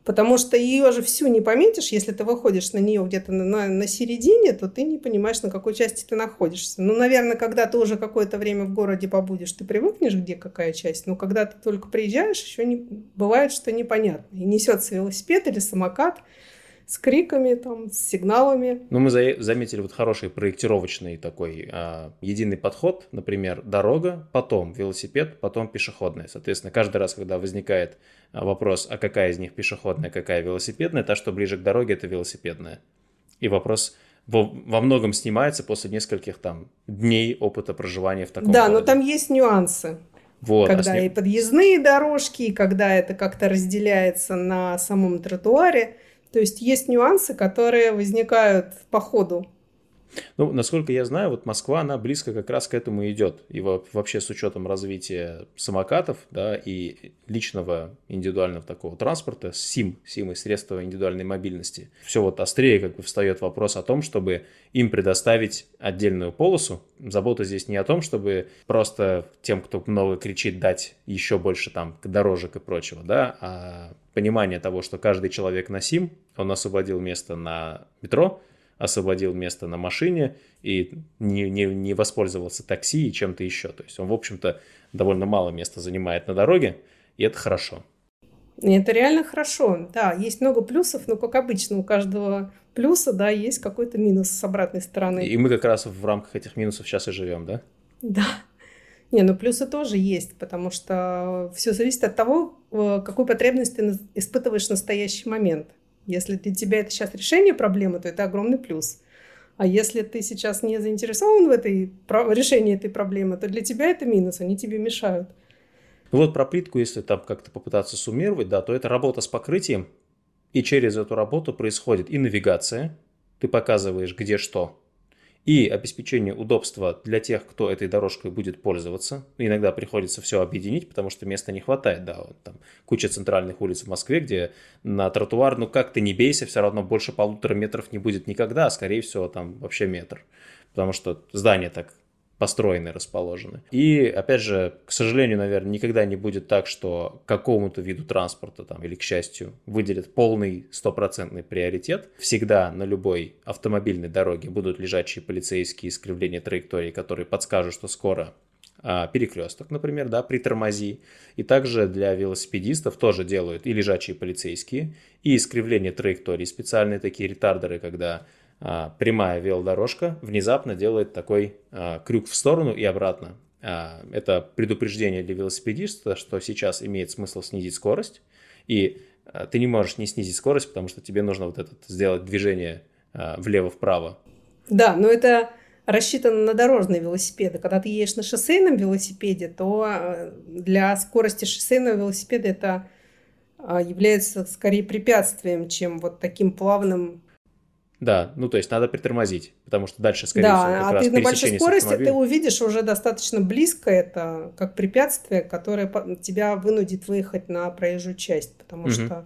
Потому что ее же всю не пометишь, если ты выходишь на нее где-то на, на, на середине, то ты не понимаешь, на какой части ты находишься. Ну, наверное, когда ты уже какое-то время в городе побудешь, ты привыкнешь, где какая часть. Но когда ты только приезжаешь, еще не, бывает, что непонятно. И несется велосипед или самокат – с криками, там, с сигналами. Ну, мы за заметили вот хороший проектировочный такой а, единый подход, например, дорога, потом велосипед, потом пешеходная. Соответственно, каждый раз, когда возникает а, вопрос, а какая из них пешеходная, какая велосипедная, та, что ближе к дороге, это велосипедная. И вопрос во, во многом снимается после нескольких там дней опыта проживания в таком Да, городе. но там есть нюансы. Вот, а когда а и подъездные дорожки, и когда это как-то разделяется на самом тротуаре. То есть есть нюансы, которые возникают по ходу ну, насколько я знаю, вот Москва, она близко как раз к этому идет. И вообще с учетом развития самокатов, да, и личного индивидуального такого транспорта, СИМ, СИМ и средства индивидуальной мобильности, все вот острее как бы встает вопрос о том, чтобы им предоставить отдельную полосу. Забота здесь не о том, чтобы просто тем, кто много кричит, дать еще больше там дорожек и прочего, да, а понимание того, что каждый человек на СИМ, он освободил место на метро, освободил место на машине и не, не, не воспользовался такси и чем-то еще. То есть он, в общем-то, довольно мало места занимает на дороге, и это хорошо. Это реально хорошо. Да, есть много плюсов, но, как обычно, у каждого плюса, да, есть какой-то минус с обратной стороны. И мы как раз в рамках этих минусов сейчас и живем, да? Да. Не, ну плюсы тоже есть, потому что все зависит от того, э, какую потребность ты испытываешь в настоящий момент. Если для тебя это сейчас решение проблемы, то это огромный плюс. А если ты сейчас не заинтересован в этой, решении этой проблемы, то для тебя это минус, они тебе мешают. Вот про плитку, если там как-то попытаться суммировать, да, то это работа с покрытием, и через эту работу происходит и навигация, ты показываешь, где что, и обеспечение удобства для тех, кто этой дорожкой будет пользоваться. Иногда приходится все объединить, потому что места не хватает. Да, вот там куча центральных улиц в Москве, где на тротуар, ну как ты не бейся, все равно больше полутора метров не будет никогда, а скорее всего там вообще метр. Потому что здание так построены, расположены. И, опять же, к сожалению, наверное, никогда не будет так, что какому-то виду транспорта там, или, к счастью, выделят полный стопроцентный приоритет. Всегда на любой автомобильной дороге будут лежачие полицейские искривления траектории, которые подскажут, что скоро а, перекресток, например, да, притормози. И также для велосипедистов тоже делают и лежачие полицейские, и искривление траектории, специальные такие ретардеры, когда прямая велодорожка внезапно делает такой а, крюк в сторону и обратно. А, это предупреждение для велосипедиста, что сейчас имеет смысл снизить скорость, и ты не можешь не снизить скорость, потому что тебе нужно вот это сделать движение влево-вправо. Да, но это рассчитано на дорожные велосипеды. Когда ты едешь на шоссейном велосипеде, то для скорости шоссейного велосипеда это является скорее препятствием, чем вот таким плавным да, ну то есть надо притормозить, потому что дальше, скорее да, всего, как а раз ты на большой скорости ты увидишь уже достаточно близко это как препятствие, которое тебя вынудит выехать на проезжую часть, потому угу. что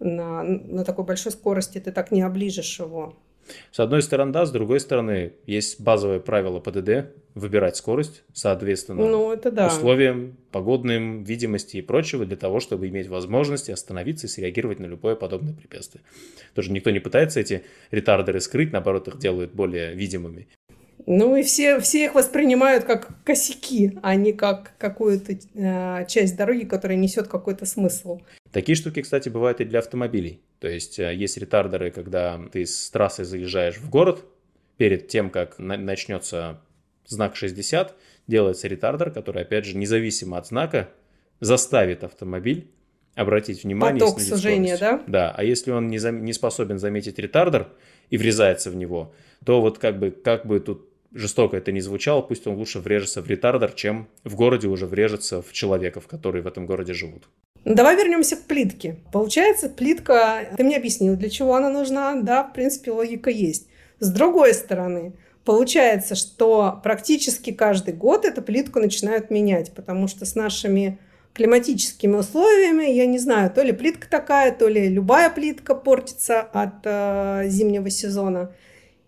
на, на такой большой скорости ты так не оближешь его. С одной стороны, да, с другой стороны, есть базовое правило ПДД выбирать скорость, соответственно, ну, это да. условиям, погодным, видимости и прочего, для того, чтобы иметь возможность остановиться и среагировать на любое подобное препятствие. Тоже никто не пытается эти ретардеры скрыть, наоборот, их делают более видимыми. Ну и все, все их воспринимают как косяки, а не как какую-то э, часть дороги, которая несет какой-то смысл. Такие штуки, кстати, бывают и для автомобилей. То есть э, есть ретардеры, когда ты с трассы заезжаешь в город, перед тем, как на- начнется знак 60, делается ретардер, который, опять же, независимо от знака, заставит автомобиль обратить внимание Поток и сужения, скорость. да? Да, а если он не, зам- не способен заметить ретардер и врезается в него, то вот как бы, как бы тут жестоко это не звучало, пусть он лучше врежется в ретардер, чем в городе уже врежется в человеков, которые в этом городе живут. Ну, давай вернемся к плитке. Получается, плитка, ты мне объяснил, для чего она нужна, да, в принципе, логика есть. С другой стороны, получается, что практически каждый год эту плитку начинают менять, потому что с нашими климатическими условиями, я не знаю, то ли плитка такая, то ли любая плитка портится от э, зимнего сезона.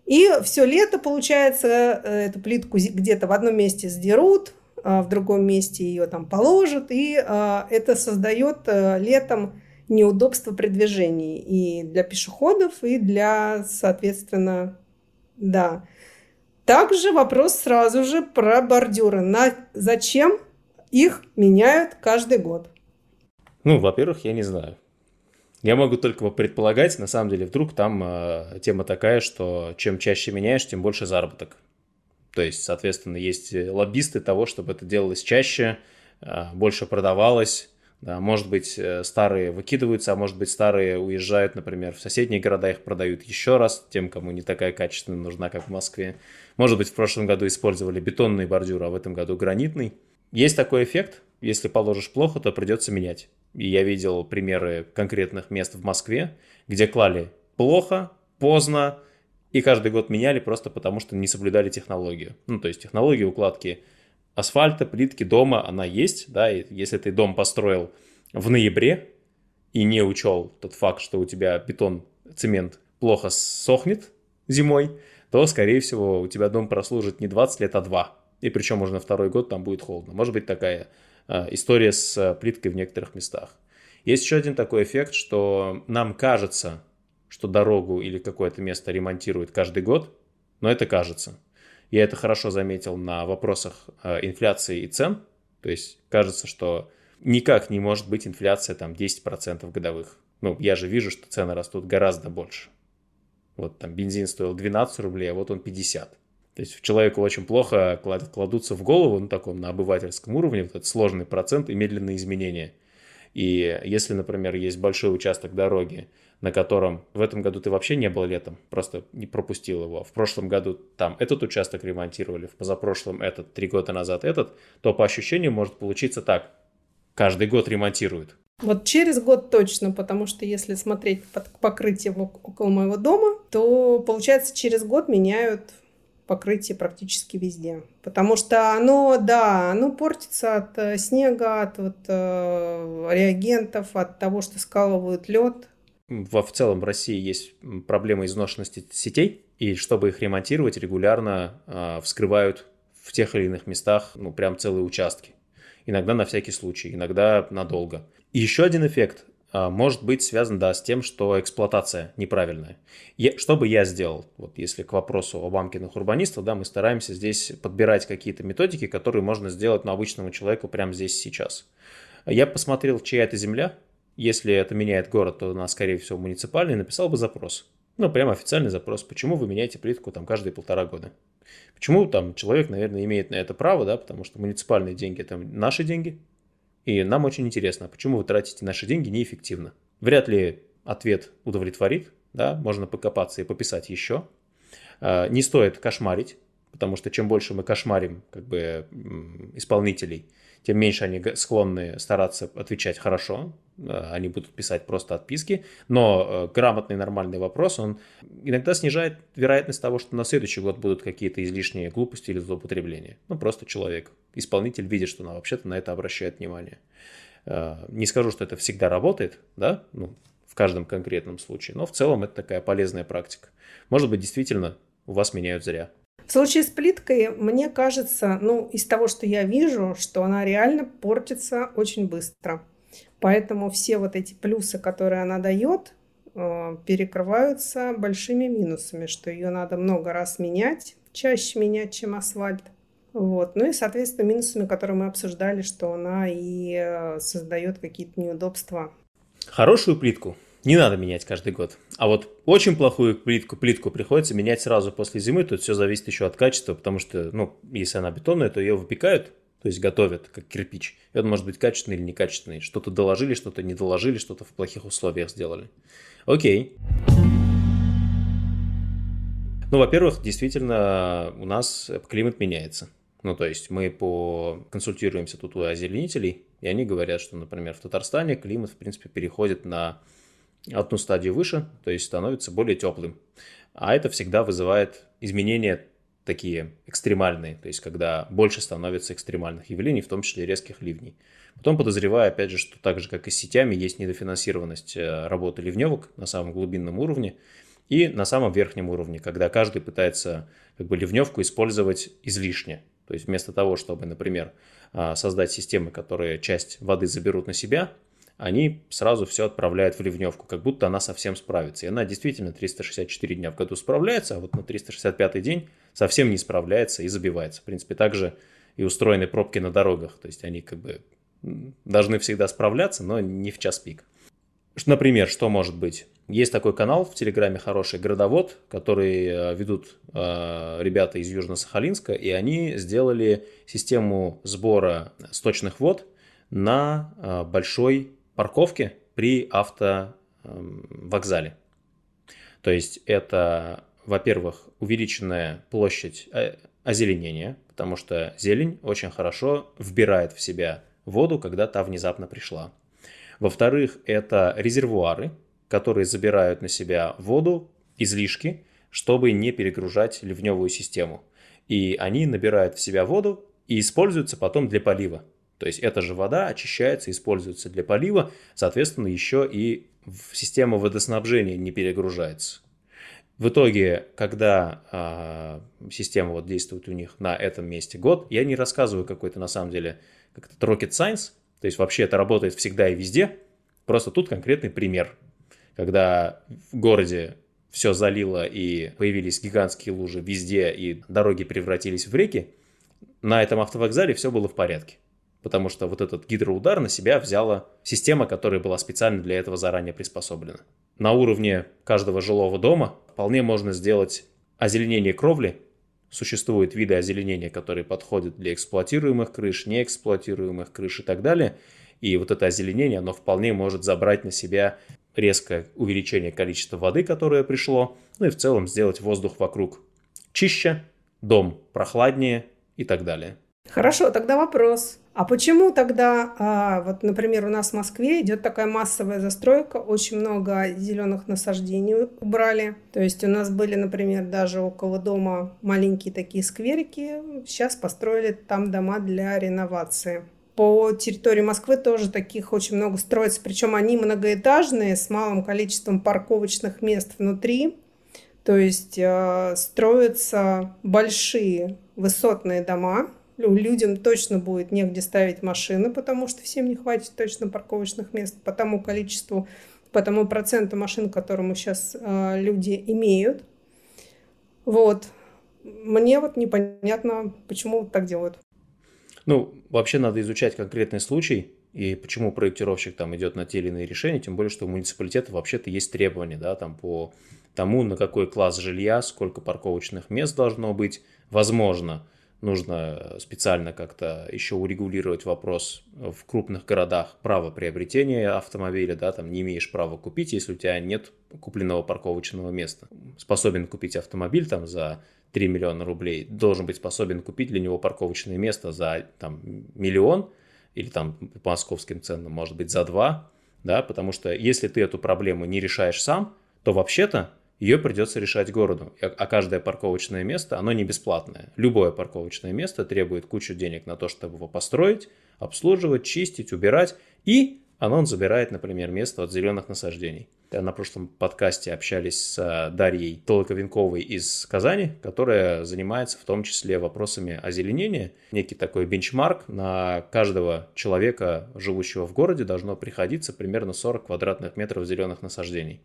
И все лето, получается, э, эту плитку где-то в одном месте сдерут, а в другом месте ее там положат, и а, это создает э, летом неудобства при движении и для пешеходов, и для, соответственно, да. Также вопрос сразу же про бордюры. На... Зачем их меняют каждый год? Ну, во-первых, я не знаю. Я могу только предполагать, на самом деле, вдруг там э, тема такая, что чем чаще меняешь, тем больше заработок. То есть, соответственно, есть лоббисты того, чтобы это делалось чаще, э, больше продавалось. Да, может быть, э, старые выкидываются, а может быть, старые уезжают, например, в соседние города, их продают еще раз тем, кому не такая качественная нужна, как в Москве. Может быть, в прошлом году использовали бетонный бордюр, а в этом году гранитный. Есть такой эффект, если положишь плохо, то придется менять. И я видел примеры конкретных мест в Москве, где клали плохо, поздно, и каждый год меняли просто потому, что не соблюдали технологию. Ну, то есть технология укладки асфальта, плитки дома, она есть, да, и если ты дом построил в ноябре и не учел тот факт, что у тебя бетон, цемент плохо сохнет зимой, то, скорее всего, у тебя дом прослужит не 20 лет, а 2. И причем уже на второй год там будет холодно. Может быть такая э, история с плиткой в некоторых местах. Есть еще один такой эффект, что нам кажется, что дорогу или какое-то место ремонтируют каждый год, но это кажется. Я это хорошо заметил на вопросах э, инфляции и цен. То есть кажется, что никак не может быть инфляция там 10% годовых. Ну, я же вижу, что цены растут гораздо больше. Вот там бензин стоил 12 рублей, а вот он 50. То есть человеку очень плохо кладутся в голову, ну, таком на обывательском уровне, вот этот сложный процент и медленные изменения. И если, например, есть большой участок дороги, на котором в этом году ты вообще не был летом, просто не пропустил его. В прошлом году там этот участок ремонтировали, в позапрошлом этот, три года назад этот, то по ощущению может получиться так. Каждый год ремонтируют. Вот через год точно, потому что если смотреть под покрытие около моего дома, то получается через год меняют покрытие практически везде. Потому что оно, да, оно портится от э, снега, от вот, э, реагентов, от того, что скалывают лед. Во в целом в России есть проблема изношенности сетей, и чтобы их ремонтировать, регулярно э, вскрывают в тех или иных местах, ну, прям целые участки. Иногда на всякий случай, иногда надолго. И еще один эффект может быть связан, да, с тем, что эксплуатация неправильная. Я, что бы я сделал, вот если к вопросу о банкиных урбанистах, да, мы стараемся здесь подбирать какие-то методики, которые можно сделать на обычному человеку прямо здесь сейчас. Я посмотрел, чья это земля, если это меняет город, то она, скорее всего, муниципальный, написал бы запрос. Ну, прямо официальный запрос. Почему вы меняете плитку там каждые полтора года? Почему там человек, наверное, имеет на это право, да, потому что муниципальные деньги это наши деньги, и нам очень интересно, почему вы тратите наши деньги неэффективно. Вряд ли ответ удовлетворит, да, можно покопаться и пописать еще. А, не стоит кошмарить, потому что чем больше мы кошмарим как бы исполнителей, тем меньше они склонны стараться отвечать хорошо, они будут писать просто отписки, но э, грамотный нормальный вопрос, он иногда снижает вероятность того, что на следующий год будут какие-то излишние глупости или злоупотребления. Ну, просто человек, исполнитель видит, что она вообще-то на это обращает внимание. Э, не скажу, что это всегда работает, да, ну, в каждом конкретном случае, но в целом это такая полезная практика. Может быть, действительно, у вас меняют зря. В случае с плиткой, мне кажется, ну, из того, что я вижу, что она реально портится очень быстро. Поэтому все вот эти плюсы, которые она дает, э, перекрываются большими минусами, что ее надо много раз менять, чаще менять, чем асфальт. Вот. Ну и, соответственно, минусами, которые мы обсуждали, что она и э, создает какие-то неудобства. Хорошую плитку не надо менять каждый год. А вот очень плохую плитку, плитку приходится менять сразу после зимы. Тут все зависит еще от качества, потому что, ну, если она бетонная, то ее выпекают, то есть готовят, как кирпич. И он может быть качественный или некачественный. Что-то доложили, что-то не доложили, что-то в плохих условиях сделали. Окей. Ну, во-первых, действительно, у нас климат меняется. Ну, то есть мы по... консультируемся тут у озеленителей, и они говорят, что, например, в Татарстане климат, в принципе, переходит на одну стадию выше, то есть становится более теплым. А это всегда вызывает изменения такие экстремальные, то есть когда больше становится экстремальных явлений, в том числе резких ливней. Потом подозреваю, опять же, что так же, как и с сетями, есть недофинансированность э, работы ливневок на самом глубинном уровне и на самом верхнем уровне, когда каждый пытается как бы ливневку использовать излишне. То есть вместо того, чтобы, например, а, создать системы, которые часть воды заберут на себя, они сразу все отправляют в ливневку, как будто она совсем справится. И она действительно 364 дня в году справляется, а вот на 365 день совсем не справляется и забивается. В принципе, также и устроены пробки на дорогах. То есть они как бы должны всегда справляться, но не в час пик. Например, что может быть? Есть такой канал в Телеграме хороший «Городовод», который э, ведут э, ребята из Южно-Сахалинска, и они сделали систему сбора сточных вод на э, большой парковки при автовокзале. То есть это, во-первых, увеличенная площадь э, озеленения, потому что зелень очень хорошо вбирает в себя воду, когда та внезапно пришла. Во-вторых, это резервуары, которые забирают на себя воду, излишки, чтобы не перегружать ливневую систему. И они набирают в себя воду и используются потом для полива. То есть эта же вода очищается, используется для полива, соответственно, еще и в систему водоснабжения не перегружается. В итоге, когда э, система вот действует у них на этом месте год, я не рассказываю какой-то на самом деле как-то rocket science, то есть вообще это работает всегда и везде, просто тут конкретный пример, когда в городе все залило и появились гигантские лужи везде, и дороги превратились в реки, на этом автовокзале все было в порядке. Потому что вот этот гидроудар на себя взяла система, которая была специально для этого заранее приспособлена. На уровне каждого жилого дома вполне можно сделать озеленение кровли. Существуют виды озеленения, которые подходят для эксплуатируемых крыш, неэксплуатируемых крыш и так далее. И вот это озеленение, оно вполне может забрать на себя резкое увеличение количества воды, которое пришло, ну и в целом сделать воздух вокруг чище, дом прохладнее и так далее. Хорошо, тогда вопрос. А почему тогда, а, вот, например, у нас в Москве идет такая массовая застройка, очень много зеленых насаждений убрали. То есть у нас были, например, даже около дома маленькие такие скверики, сейчас построили там дома для реновации. По территории Москвы тоже таких очень много строится, причем они многоэтажные с малым количеством парковочных мест внутри. То есть э, строятся большие высотные дома, людям точно будет негде ставить машины, потому что всем не хватит точно парковочных мест по тому количеству, по тому проценту машин, которому сейчас э, люди имеют. Вот. Мне вот непонятно, почему так делают. Ну, вообще надо изучать конкретный случай, и почему проектировщик там идет на те или иные решения, тем более, что у муниципалитета вообще-то есть требования, да, там по тому, на какой класс жилья, сколько парковочных мест должно быть. Возможно, нужно специально как-то еще урегулировать вопрос в крупных городах право приобретения автомобиля, да, там не имеешь права купить, если у тебя нет купленного парковочного места. Способен купить автомобиль там за 3 миллиона рублей, должен быть способен купить для него парковочное место за там, миллион или там по московским ценам, может быть, за 2, да, потому что если ты эту проблему не решаешь сам, то вообще-то ее придется решать городу. А каждое парковочное место, оно не бесплатное. Любое парковочное место требует кучу денег на то, чтобы его построить, обслуживать, чистить, убирать. И оно забирает, например, место от зеленых насаждений. На прошлом подкасте общались с э, Дарьей Толоковенковой из Казани, которая занимается в том числе вопросами озеленения. Некий такой бенчмарк на каждого человека, живущего в городе, должно приходиться примерно 40 квадратных метров зеленых насаждений.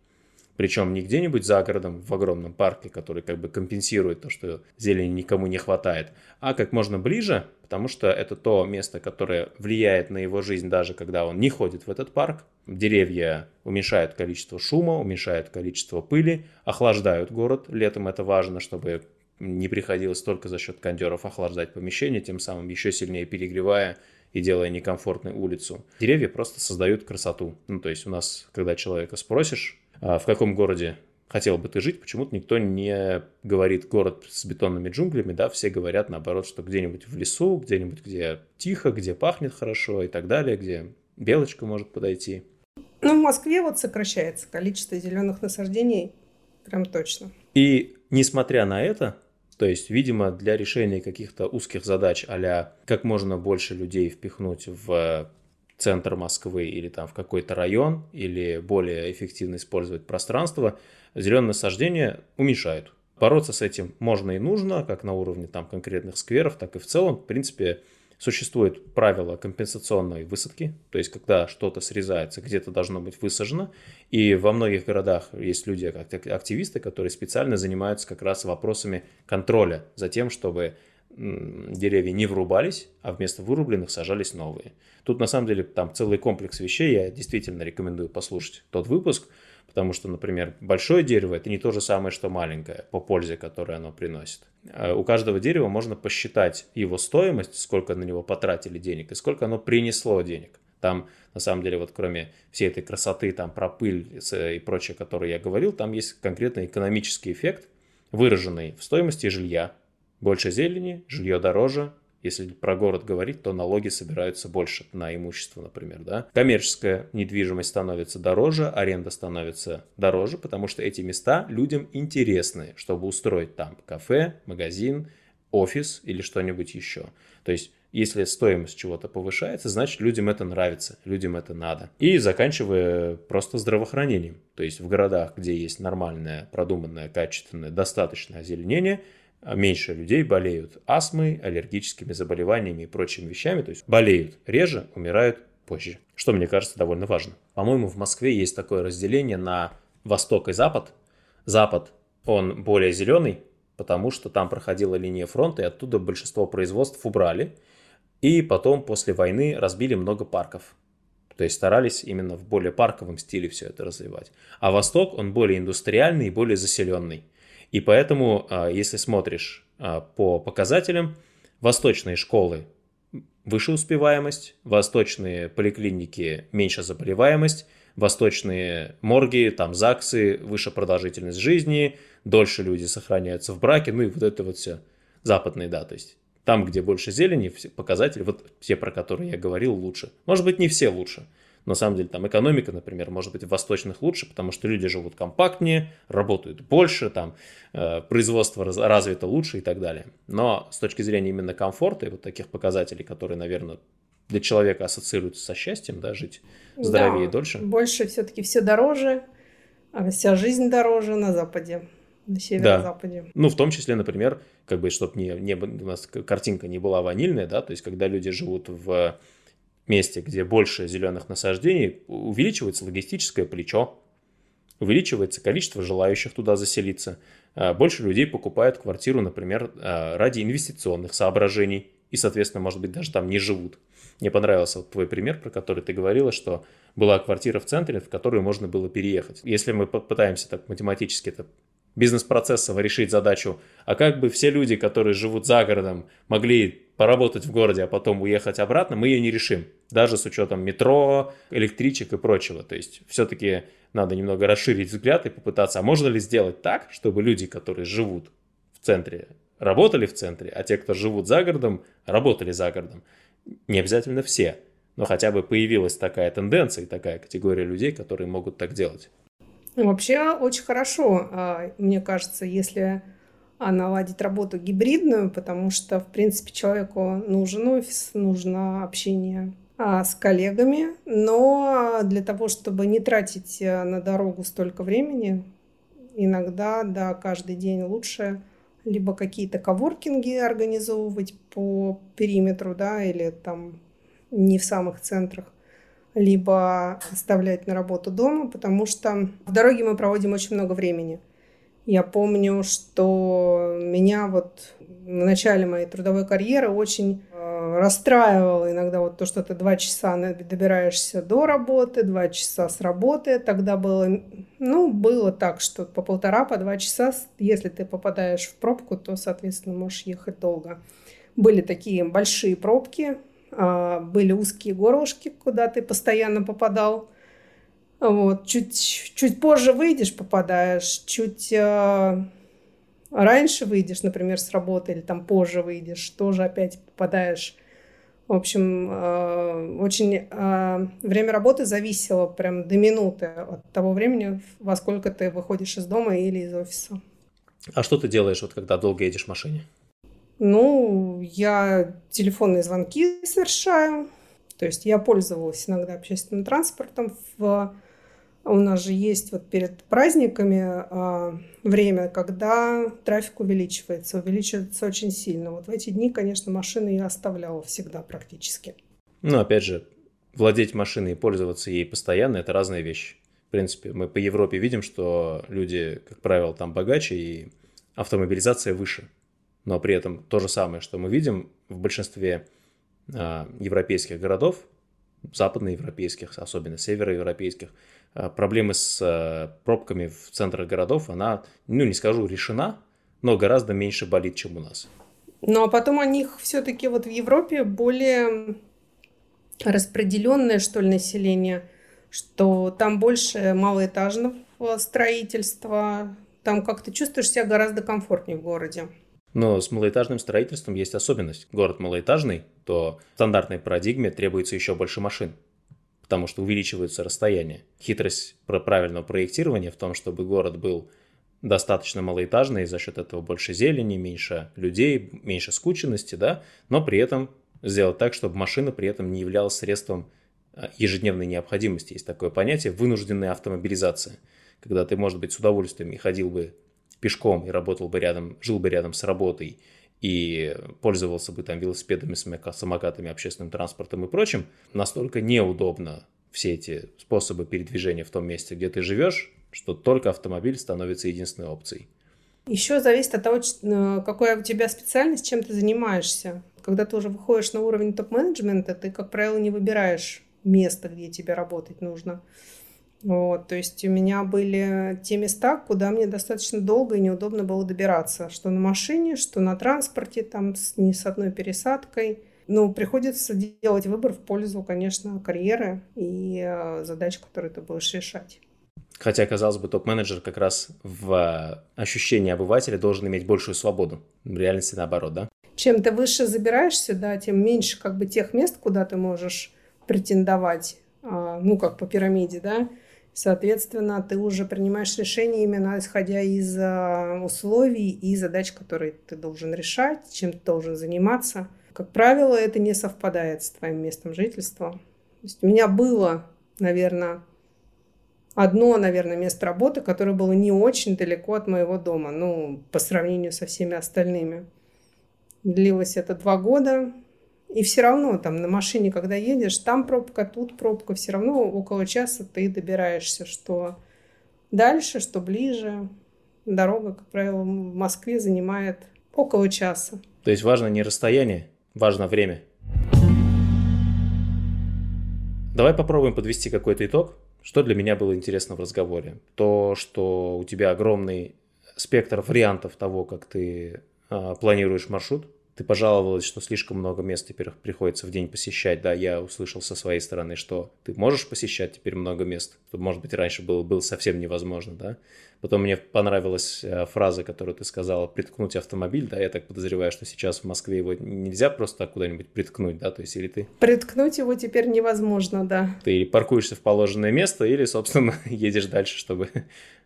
Причем не где-нибудь за городом в огромном парке, который как бы компенсирует то, что зелени никому не хватает, а как можно ближе, потому что это то место, которое влияет на его жизнь даже когда он не ходит в этот парк. Деревья уменьшают количество шума, уменьшают количество пыли, охлаждают город. Летом это важно, чтобы не приходилось только за счет кондеров охлаждать помещение, тем самым еще сильнее перегревая и делая некомфортной улицу. Деревья просто создают красоту. Ну, то есть у нас, когда человека спросишь, в каком городе хотел бы ты жить, почему-то никто не говорит город с бетонными джунглями, да, все говорят наоборот, что где-нибудь в лесу, где-нибудь, где тихо, где пахнет хорошо и так далее, где белочка может подойти. Ну, в Москве вот сокращается количество зеленых насаждений, прям точно. И несмотря на это, то есть, видимо, для решения каких-то узких задач а как можно больше людей впихнуть в центр Москвы или там в какой-то район, или более эффективно использовать пространство, зеленые насаждения уменьшают. Бороться с этим можно и нужно, как на уровне там конкретных скверов, так и в целом. В принципе, существует правило компенсационной высадки, то есть когда что-то срезается, где-то должно быть высажено. И во многих городах есть люди, активисты, которые специально занимаются как раз вопросами контроля за тем, чтобы деревья не врубались, а вместо вырубленных сажались новые. Тут на самом деле там целый комплекс вещей, я действительно рекомендую послушать тот выпуск, потому что, например, большое дерево это не то же самое, что маленькое по пользе, которую оно приносит. А у каждого дерева можно посчитать его стоимость, сколько на него потратили денег и сколько оно принесло денег. Там, на самом деле, вот кроме всей этой красоты, там про пыль и прочее, которые я говорил, там есть конкретный экономический эффект, выраженный в стоимости жилья, больше зелени, жилье дороже. Если про город говорить, то налоги собираются больше на имущество, например. Да? Коммерческая недвижимость становится дороже, аренда становится дороже, потому что эти места людям интересны, чтобы устроить там кафе, магазин, офис или что-нибудь еще. То есть если стоимость чего-то повышается, значит людям это нравится, людям это надо. И заканчивая просто здравоохранением. То есть в городах, где есть нормальное, продуманное, качественное, достаточное озеленение – меньше людей болеют астмой, аллергическими заболеваниями и прочими вещами, то есть болеют реже, умирают позже, что мне кажется довольно важно. По-моему, в Москве есть такое разделение на Восток и Запад. Запад, он более зеленый, потому что там проходила линия фронта, и оттуда большинство производств убрали. И потом после войны разбили много парков. То есть старались именно в более парковом стиле все это развивать. А Восток, он более индустриальный и более заселенный. И поэтому, а, если смотришь а, по показателям, восточные школы выше успеваемость, восточные поликлиники меньше заболеваемость, восточные морги, там ЗАГСы, выше продолжительность жизни, дольше люди сохраняются в браке, ну и вот это вот все западные, да, то есть там, где больше зелени, показатели, вот все, про которые я говорил, лучше. Может быть, не все лучше, на самом деле там экономика, например, может быть в восточных лучше, потому что люди живут компактнее, работают больше, там э, производство раз, развито лучше и так далее. Но с точки зрения именно комфорта и вот таких показателей, которые, наверное, для человека ассоциируются со счастьем, да, жить здоровее да, и дольше. Больше все-таки все дороже, а вся жизнь дороже на Западе на северо-западе. Да. Ну, в том числе, например, как бы, чтобы не, не, у нас картинка не была ванильная, да, то есть, когда люди живут в месте, где больше зеленых насаждений, увеличивается логистическое плечо, увеличивается количество желающих туда заселиться, а, больше людей покупают квартиру, например, а, ради инвестиционных соображений, и, соответственно, может быть, даже там не живут. Мне понравился вот твой пример, про который ты говорила, что была квартира в центре, в которую можно было переехать. Если мы попытаемся так математически это бизнес-процессово решить задачу, а как бы все люди, которые живут за городом, могли поработать в городе, а потом уехать обратно, мы ее не решим. Даже с учетом метро, электричек и прочего. То есть все-таки надо немного расширить взгляд и попытаться, а можно ли сделать так, чтобы люди, которые живут в центре, работали в центре, а те, кто живут за городом, работали за городом. Не обязательно все, но хотя бы появилась такая тенденция и такая категория людей, которые могут так делать. Вообще очень хорошо, а, мне кажется, если наладить работу гибридную, потому что, в принципе, человеку нужен офис, нужно общение а, с коллегами, но для того, чтобы не тратить э, на дорогу столько времени, иногда, да, каждый день лучше либо какие-то коворкинги организовывать по периметру, да, или там не в самых центрах, либо оставлять на работу дома, потому что в дороге мы проводим очень много времени. Я помню, что меня вот в начале моей трудовой карьеры очень э, расстраивало иногда вот то, что ты два часа добираешься до работы, два часа с работы. Тогда было, ну, было так, что по полтора, по два часа, если ты попадаешь в пробку, то, соответственно, можешь ехать долго. Были такие большие пробки, были узкие горлышки, куда ты постоянно попадал. Вот. Чуть, чуть позже выйдешь, попадаешь, чуть э, раньше выйдешь, например, с работы, или там позже выйдешь, тоже опять попадаешь. В общем, э, очень э, время работы зависело прям до минуты от того времени, во сколько ты выходишь из дома или из офиса. А что ты делаешь, вот когда долго едешь в машине? Ну, я телефонные звонки совершаю. То есть я пользовалась иногда общественным транспортом. В... У нас же есть вот перед праздниками а, время, когда трафик увеличивается, увеличивается очень сильно. Вот в эти дни, конечно, машины я оставляла всегда практически. Ну, опять же, владеть машиной и пользоваться ей постоянно – это разные вещи. В принципе, мы по Европе видим, что люди, как правило, там богаче и автомобилизация выше – но при этом то же самое, что мы видим в большинстве э, европейских городов, западноевропейских, особенно североевропейских, э, проблемы с э, пробками в центрах городов, она, ну не скажу решена, но гораздо меньше болит, чем у нас. Ну а потом у них все-таки вот в Европе более распределенное, что ли, население, что там больше малоэтажного строительства, там как то чувствуешь себя гораздо комфортнее в городе. Но с малоэтажным строительством есть особенность. Город малоэтажный, то в стандартной парадигме требуется еще больше машин, потому что увеличивается расстояние. Хитрость правильного проектирования в том, чтобы город был достаточно малоэтажный, и за счет этого больше зелени, меньше людей, меньше скученности, да, но при этом сделать так, чтобы машина при этом не являлась средством а, ежедневной необходимости. Есть такое понятие вынужденная автомобилизация, когда ты, может быть, с удовольствием и ходил бы пешком и работал бы рядом, жил бы рядом с работой и пользовался бы там велосипедами, самокатами, общественным транспортом и прочим, настолько неудобно все эти способы передвижения в том месте, где ты живешь, что только автомобиль становится единственной опцией. Еще зависит от того, э, какая у тебя специальность, чем ты занимаешься. Когда ты уже выходишь на уровень топ-менеджмента, ты, как правило, не выбираешь место, где тебе работать нужно. Вот, то есть у меня были те места, куда мне достаточно долго и неудобно было добираться, что на машине, что на транспорте, там с, не с одной пересадкой. Ну, приходится делать выбор в пользу, конечно, карьеры и э, задач, которые ты будешь решать. Хотя, казалось бы, топ-менеджер как раз в э, ощущении обывателя должен иметь большую свободу. В реальности наоборот, да? Чем ты выше забираешься, да, тем меньше как бы тех мест, куда ты можешь претендовать, а, ну, как по пирамиде, да, Соответственно, ты уже принимаешь решение именно исходя из а, условий и задач, которые ты должен решать, чем ты должен заниматься. Как правило, это не совпадает с твоим местом жительства. То есть у меня было, наверное, одно, наверное, место работы, которое было не очень далеко от моего дома, ну, по сравнению со всеми остальными. Длилось это два года, и все равно там на машине, когда едешь, там пробка, тут пробка, все равно около часа ты добираешься, что дальше, что ближе. Дорога, как правило, в Москве занимает около часа. То есть важно не расстояние, важно время. Давай попробуем подвести какой-то итог. Что для меня было интересно в разговоре? То, что у тебя огромный спектр вариантов того, как ты а, планируешь маршрут, ты пожаловалась, что слишком много мест теперь приходится в день посещать. Да, я услышал со своей стороны, что ты можешь посещать теперь много мест. Может быть, раньше было, было совсем невозможно, да. Потом мне понравилась э, фраза, которую ты сказала, приткнуть автомобиль, да, я так подозреваю, что сейчас в Москве его нельзя просто куда-нибудь приткнуть, да, то есть или ты... Приткнуть его теперь невозможно, да. Ты или паркуешься в положенное место, или, собственно, едешь дальше, чтобы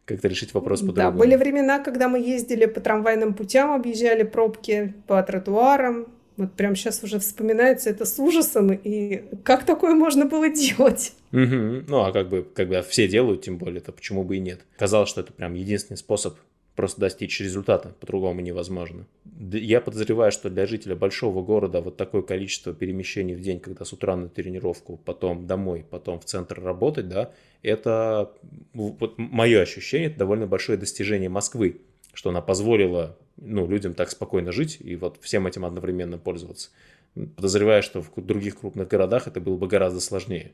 как-то решить вопрос по-другому. Да, были времена, когда мы ездили по трамвайным путям, объезжали пробки по тротуарам. Вот прям сейчас уже вспоминается это с ужасом, и как такое можно было делать? Угу. Ну, а как бы, когда все делают, тем более, то почему бы и нет? Казалось, что это прям единственный способ просто достичь результата, по-другому невозможно. Я подозреваю, что для жителя большого города вот такое количество перемещений в день, когда с утра на тренировку, потом домой, потом в центр работать, да, это вот мое ощущение, это довольно большое достижение Москвы, что она позволила ну, людям так спокойно жить и вот всем этим одновременно пользоваться. Подозреваю, что в других крупных городах это было бы гораздо сложнее.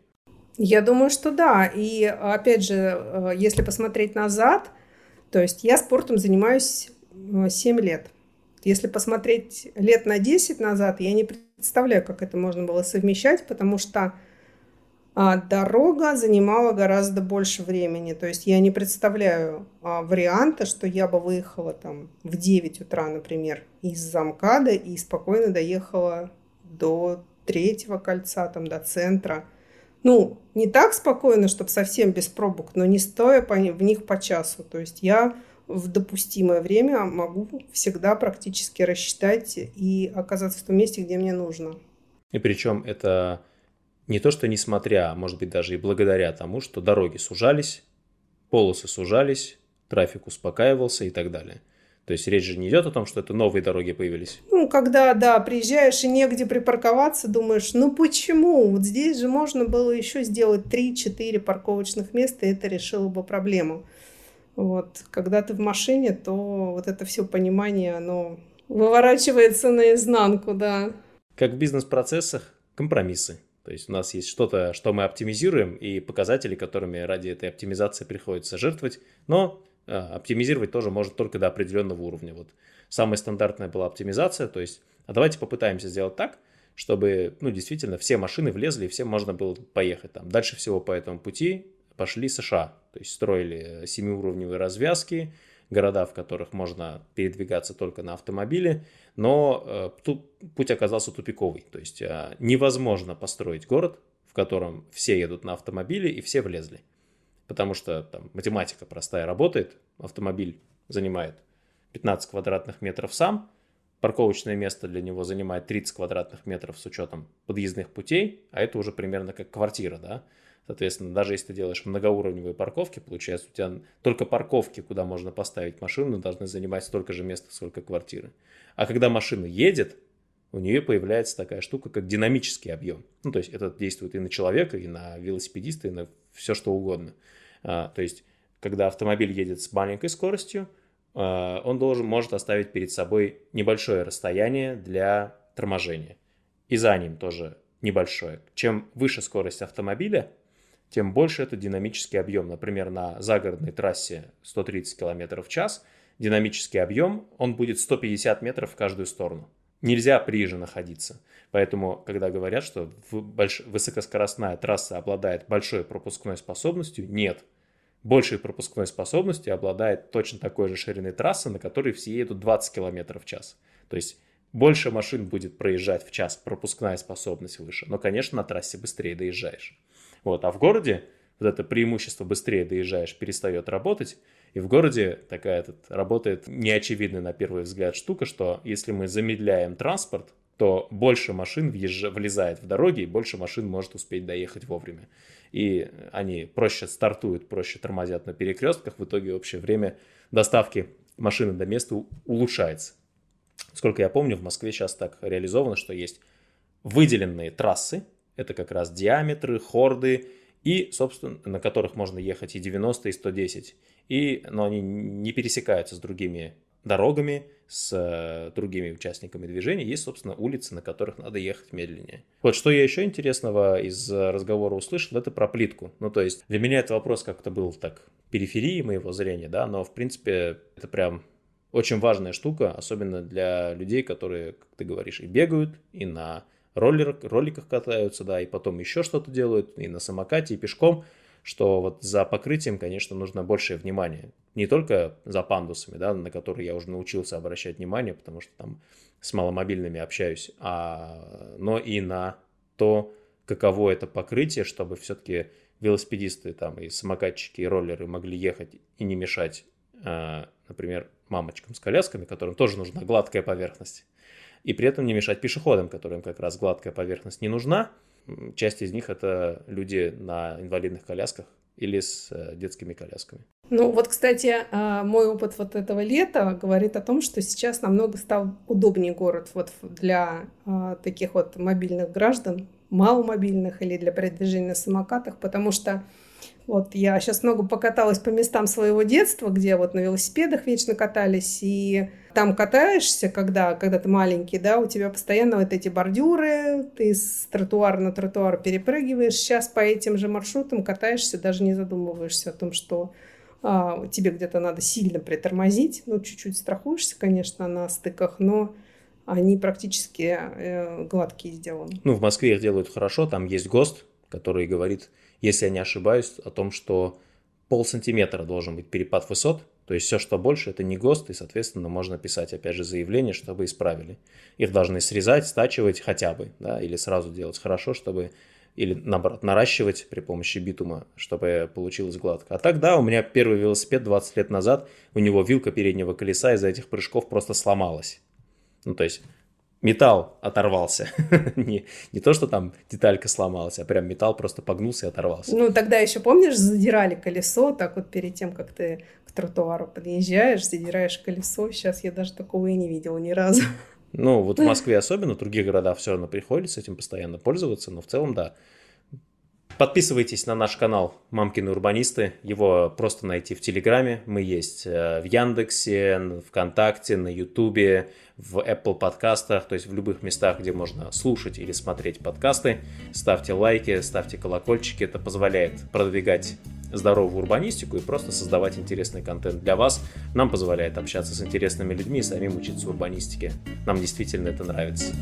Я думаю, что да. И опять же, э, если посмотреть назад, то есть я спортом занимаюсь 7 э, лет. Если посмотреть лет на 10 назад, я не представляю, как это можно было совмещать, потому что а, дорога занимала гораздо больше времени. То есть я не представляю а, варианта, что я бы выехала там в 9 утра, например, из Замкада и спокойно доехала до третьего кольца, там, до центра. Ну, не так спокойно, чтобы совсем без пробок, но не стоя по, в них по часу. То есть я в допустимое время могу всегда практически рассчитать и оказаться в том месте, где мне нужно. И причем это не то, что несмотря, а может быть даже и благодаря тому, что дороги сужались, полосы сужались, трафик успокаивался и так далее. То есть речь же не идет о том, что это новые дороги появились. Ну, когда, да, приезжаешь и негде припарковаться, думаешь, ну почему? Вот здесь же можно было еще сделать 3-4 парковочных места, и это решило бы проблему. Вот. Когда ты в машине, то вот это все понимание, оно выворачивается наизнанку, да. Как в бизнес-процессах, компромиссы. То есть у нас есть что-то, что мы оптимизируем, и показатели, которыми ради этой оптимизации приходится жертвовать, но оптимизировать тоже может только до определенного уровня. Вот самая стандартная была оптимизация, то есть, а давайте попытаемся сделать так, чтобы, ну, действительно, все машины влезли, и всем можно было поехать там. Дальше всего по этому пути пошли США, то есть строили семиуровневые развязки, города, в которых можно передвигаться только на автомобиле, но э, тут путь оказался тупиковый. То есть э, невозможно построить город, в котором все едут на автомобиле и все влезли. Потому что там математика простая работает, автомобиль занимает 15 квадратных метров сам, парковочное место для него занимает 30 квадратных метров с учетом подъездных путей, а это уже примерно как квартира, да. Соответственно, даже если ты делаешь многоуровневые парковки, получается, у тебя только парковки, куда можно поставить машину, должны занимать столько же места, сколько квартиры. А когда машина едет, у нее появляется такая штука, как динамический объем. Ну, то есть это действует и на человека, и на велосипедиста, и на все что угодно. А, то есть, когда автомобиль едет с маленькой скоростью, а, он должен, может оставить перед собой небольшое расстояние для торможения. И за ним тоже небольшое. Чем выше скорость автомобиля, тем больше это динамический объем. Например, на загородной трассе 130 км в час динамический объем, он будет 150 метров в каждую сторону. Нельзя приже находиться. Поэтому, когда говорят, что больш... высокоскоростная трасса обладает большой пропускной способностью, нет. Большей пропускной способностью обладает точно такой же шириной трассы, на которой все едут 20 км в час. То есть больше машин будет проезжать в час, пропускная способность выше. Но, конечно, на трассе быстрее доезжаешь. Вот. А в городе вот это преимущество быстрее доезжаешь перестает работать. И в городе такая этот, работает неочевидная на первый взгляд штука, что если мы замедляем транспорт, то больше машин въезж... влезает в дороги, и больше машин может успеть доехать вовремя. И они проще стартуют, проще тормозят на перекрестках, в итоге общее время доставки машины до места улучшается. Сколько я помню, в Москве сейчас так реализовано, что есть выделенные трассы, это как раз диаметры, хорды, и, собственно, на которых можно ехать и 90, и 110. И, но они не пересекаются с другими дорогами, с э, другими участниками движения. Есть, собственно, улицы, на которых надо ехать медленнее. Вот что я еще интересного из разговора услышал, это про плитку. Ну, то есть для меня это вопрос как-то был так периферии моего зрения, да, но, в принципе, это прям очень важная штука, особенно для людей, которые, как ты говоришь, и бегают, и на роллер, роликах катаются, да, и потом еще что-то делают, и на самокате, и пешком, что вот за покрытием, конечно, нужно большее внимание. Не только за пандусами, да, на которые я уже научился обращать внимание, потому что там с маломобильными общаюсь, а, но и на то, каково это покрытие, чтобы все-таки велосипедисты там и самокатчики, и роллеры могли ехать и не мешать, а, например, мамочкам с колясками, которым тоже нужна гладкая поверхность и при этом не мешать пешеходам, которым как раз гладкая поверхность не нужна. Часть из них это люди на инвалидных колясках или с э, детскими колясками. Ну вот, кстати, а, мой опыт вот этого лета говорит о том, что сейчас намного стал удобнее город вот для а, таких вот мобильных граждан, маломобильных или для передвижения на самокатах, потому что вот я сейчас много покаталась по местам своего детства, где вот на велосипедах вечно катались, и там катаешься, когда, когда ты маленький, да, у тебя постоянно вот эти бордюры, ты с тротуара на тротуар перепрыгиваешь. Сейчас по этим же маршрутам катаешься, даже не задумываешься о том, что а, тебе где-то надо сильно притормозить. Ну, чуть-чуть страхуешься, конечно, на стыках, но они практически э, гладкие сделаны. Ну, в Москве их делают хорошо, там есть ГОСТ, который говорит, если я не ошибаюсь, о том, что пол сантиметра должен быть перепад высот, то есть все, что больше, это не ГОСТ, и, соответственно, можно писать, опять же, заявление, чтобы исправили. Их должны срезать, стачивать хотя бы, да, или сразу делать хорошо, чтобы или наоборот, наращивать при помощи битума, чтобы получилось гладко. А так, да, у меня первый велосипед 20 лет назад, у него вилка переднего колеса из-за этих прыжков просто сломалась. Ну, то есть металл оторвался. не, не то, что там деталька сломалась, а прям металл просто погнулся и оторвался. Ну, тогда еще, помнишь, задирали колесо, так вот перед тем, как ты к тротуару подъезжаешь, задираешь колесо. Сейчас я даже такого и не видела ни разу. Ну, вот в Москве особенно, в других городах все равно приходится этим постоянно пользоваться, но в целом, да, Подписывайтесь на наш канал «Мамкины урбанисты». Его просто найти в Телеграме. Мы есть э, в Яндексе, ВКонтакте, на Ютубе, в Apple подкастах, то есть в любых местах, где можно слушать или смотреть подкасты. Ставьте лайки, ставьте колокольчики. Это позволяет продвигать здоровую урбанистику и просто создавать интересный контент для вас. Нам позволяет общаться с интересными людьми и самим учиться урбанистике. Нам действительно это нравится.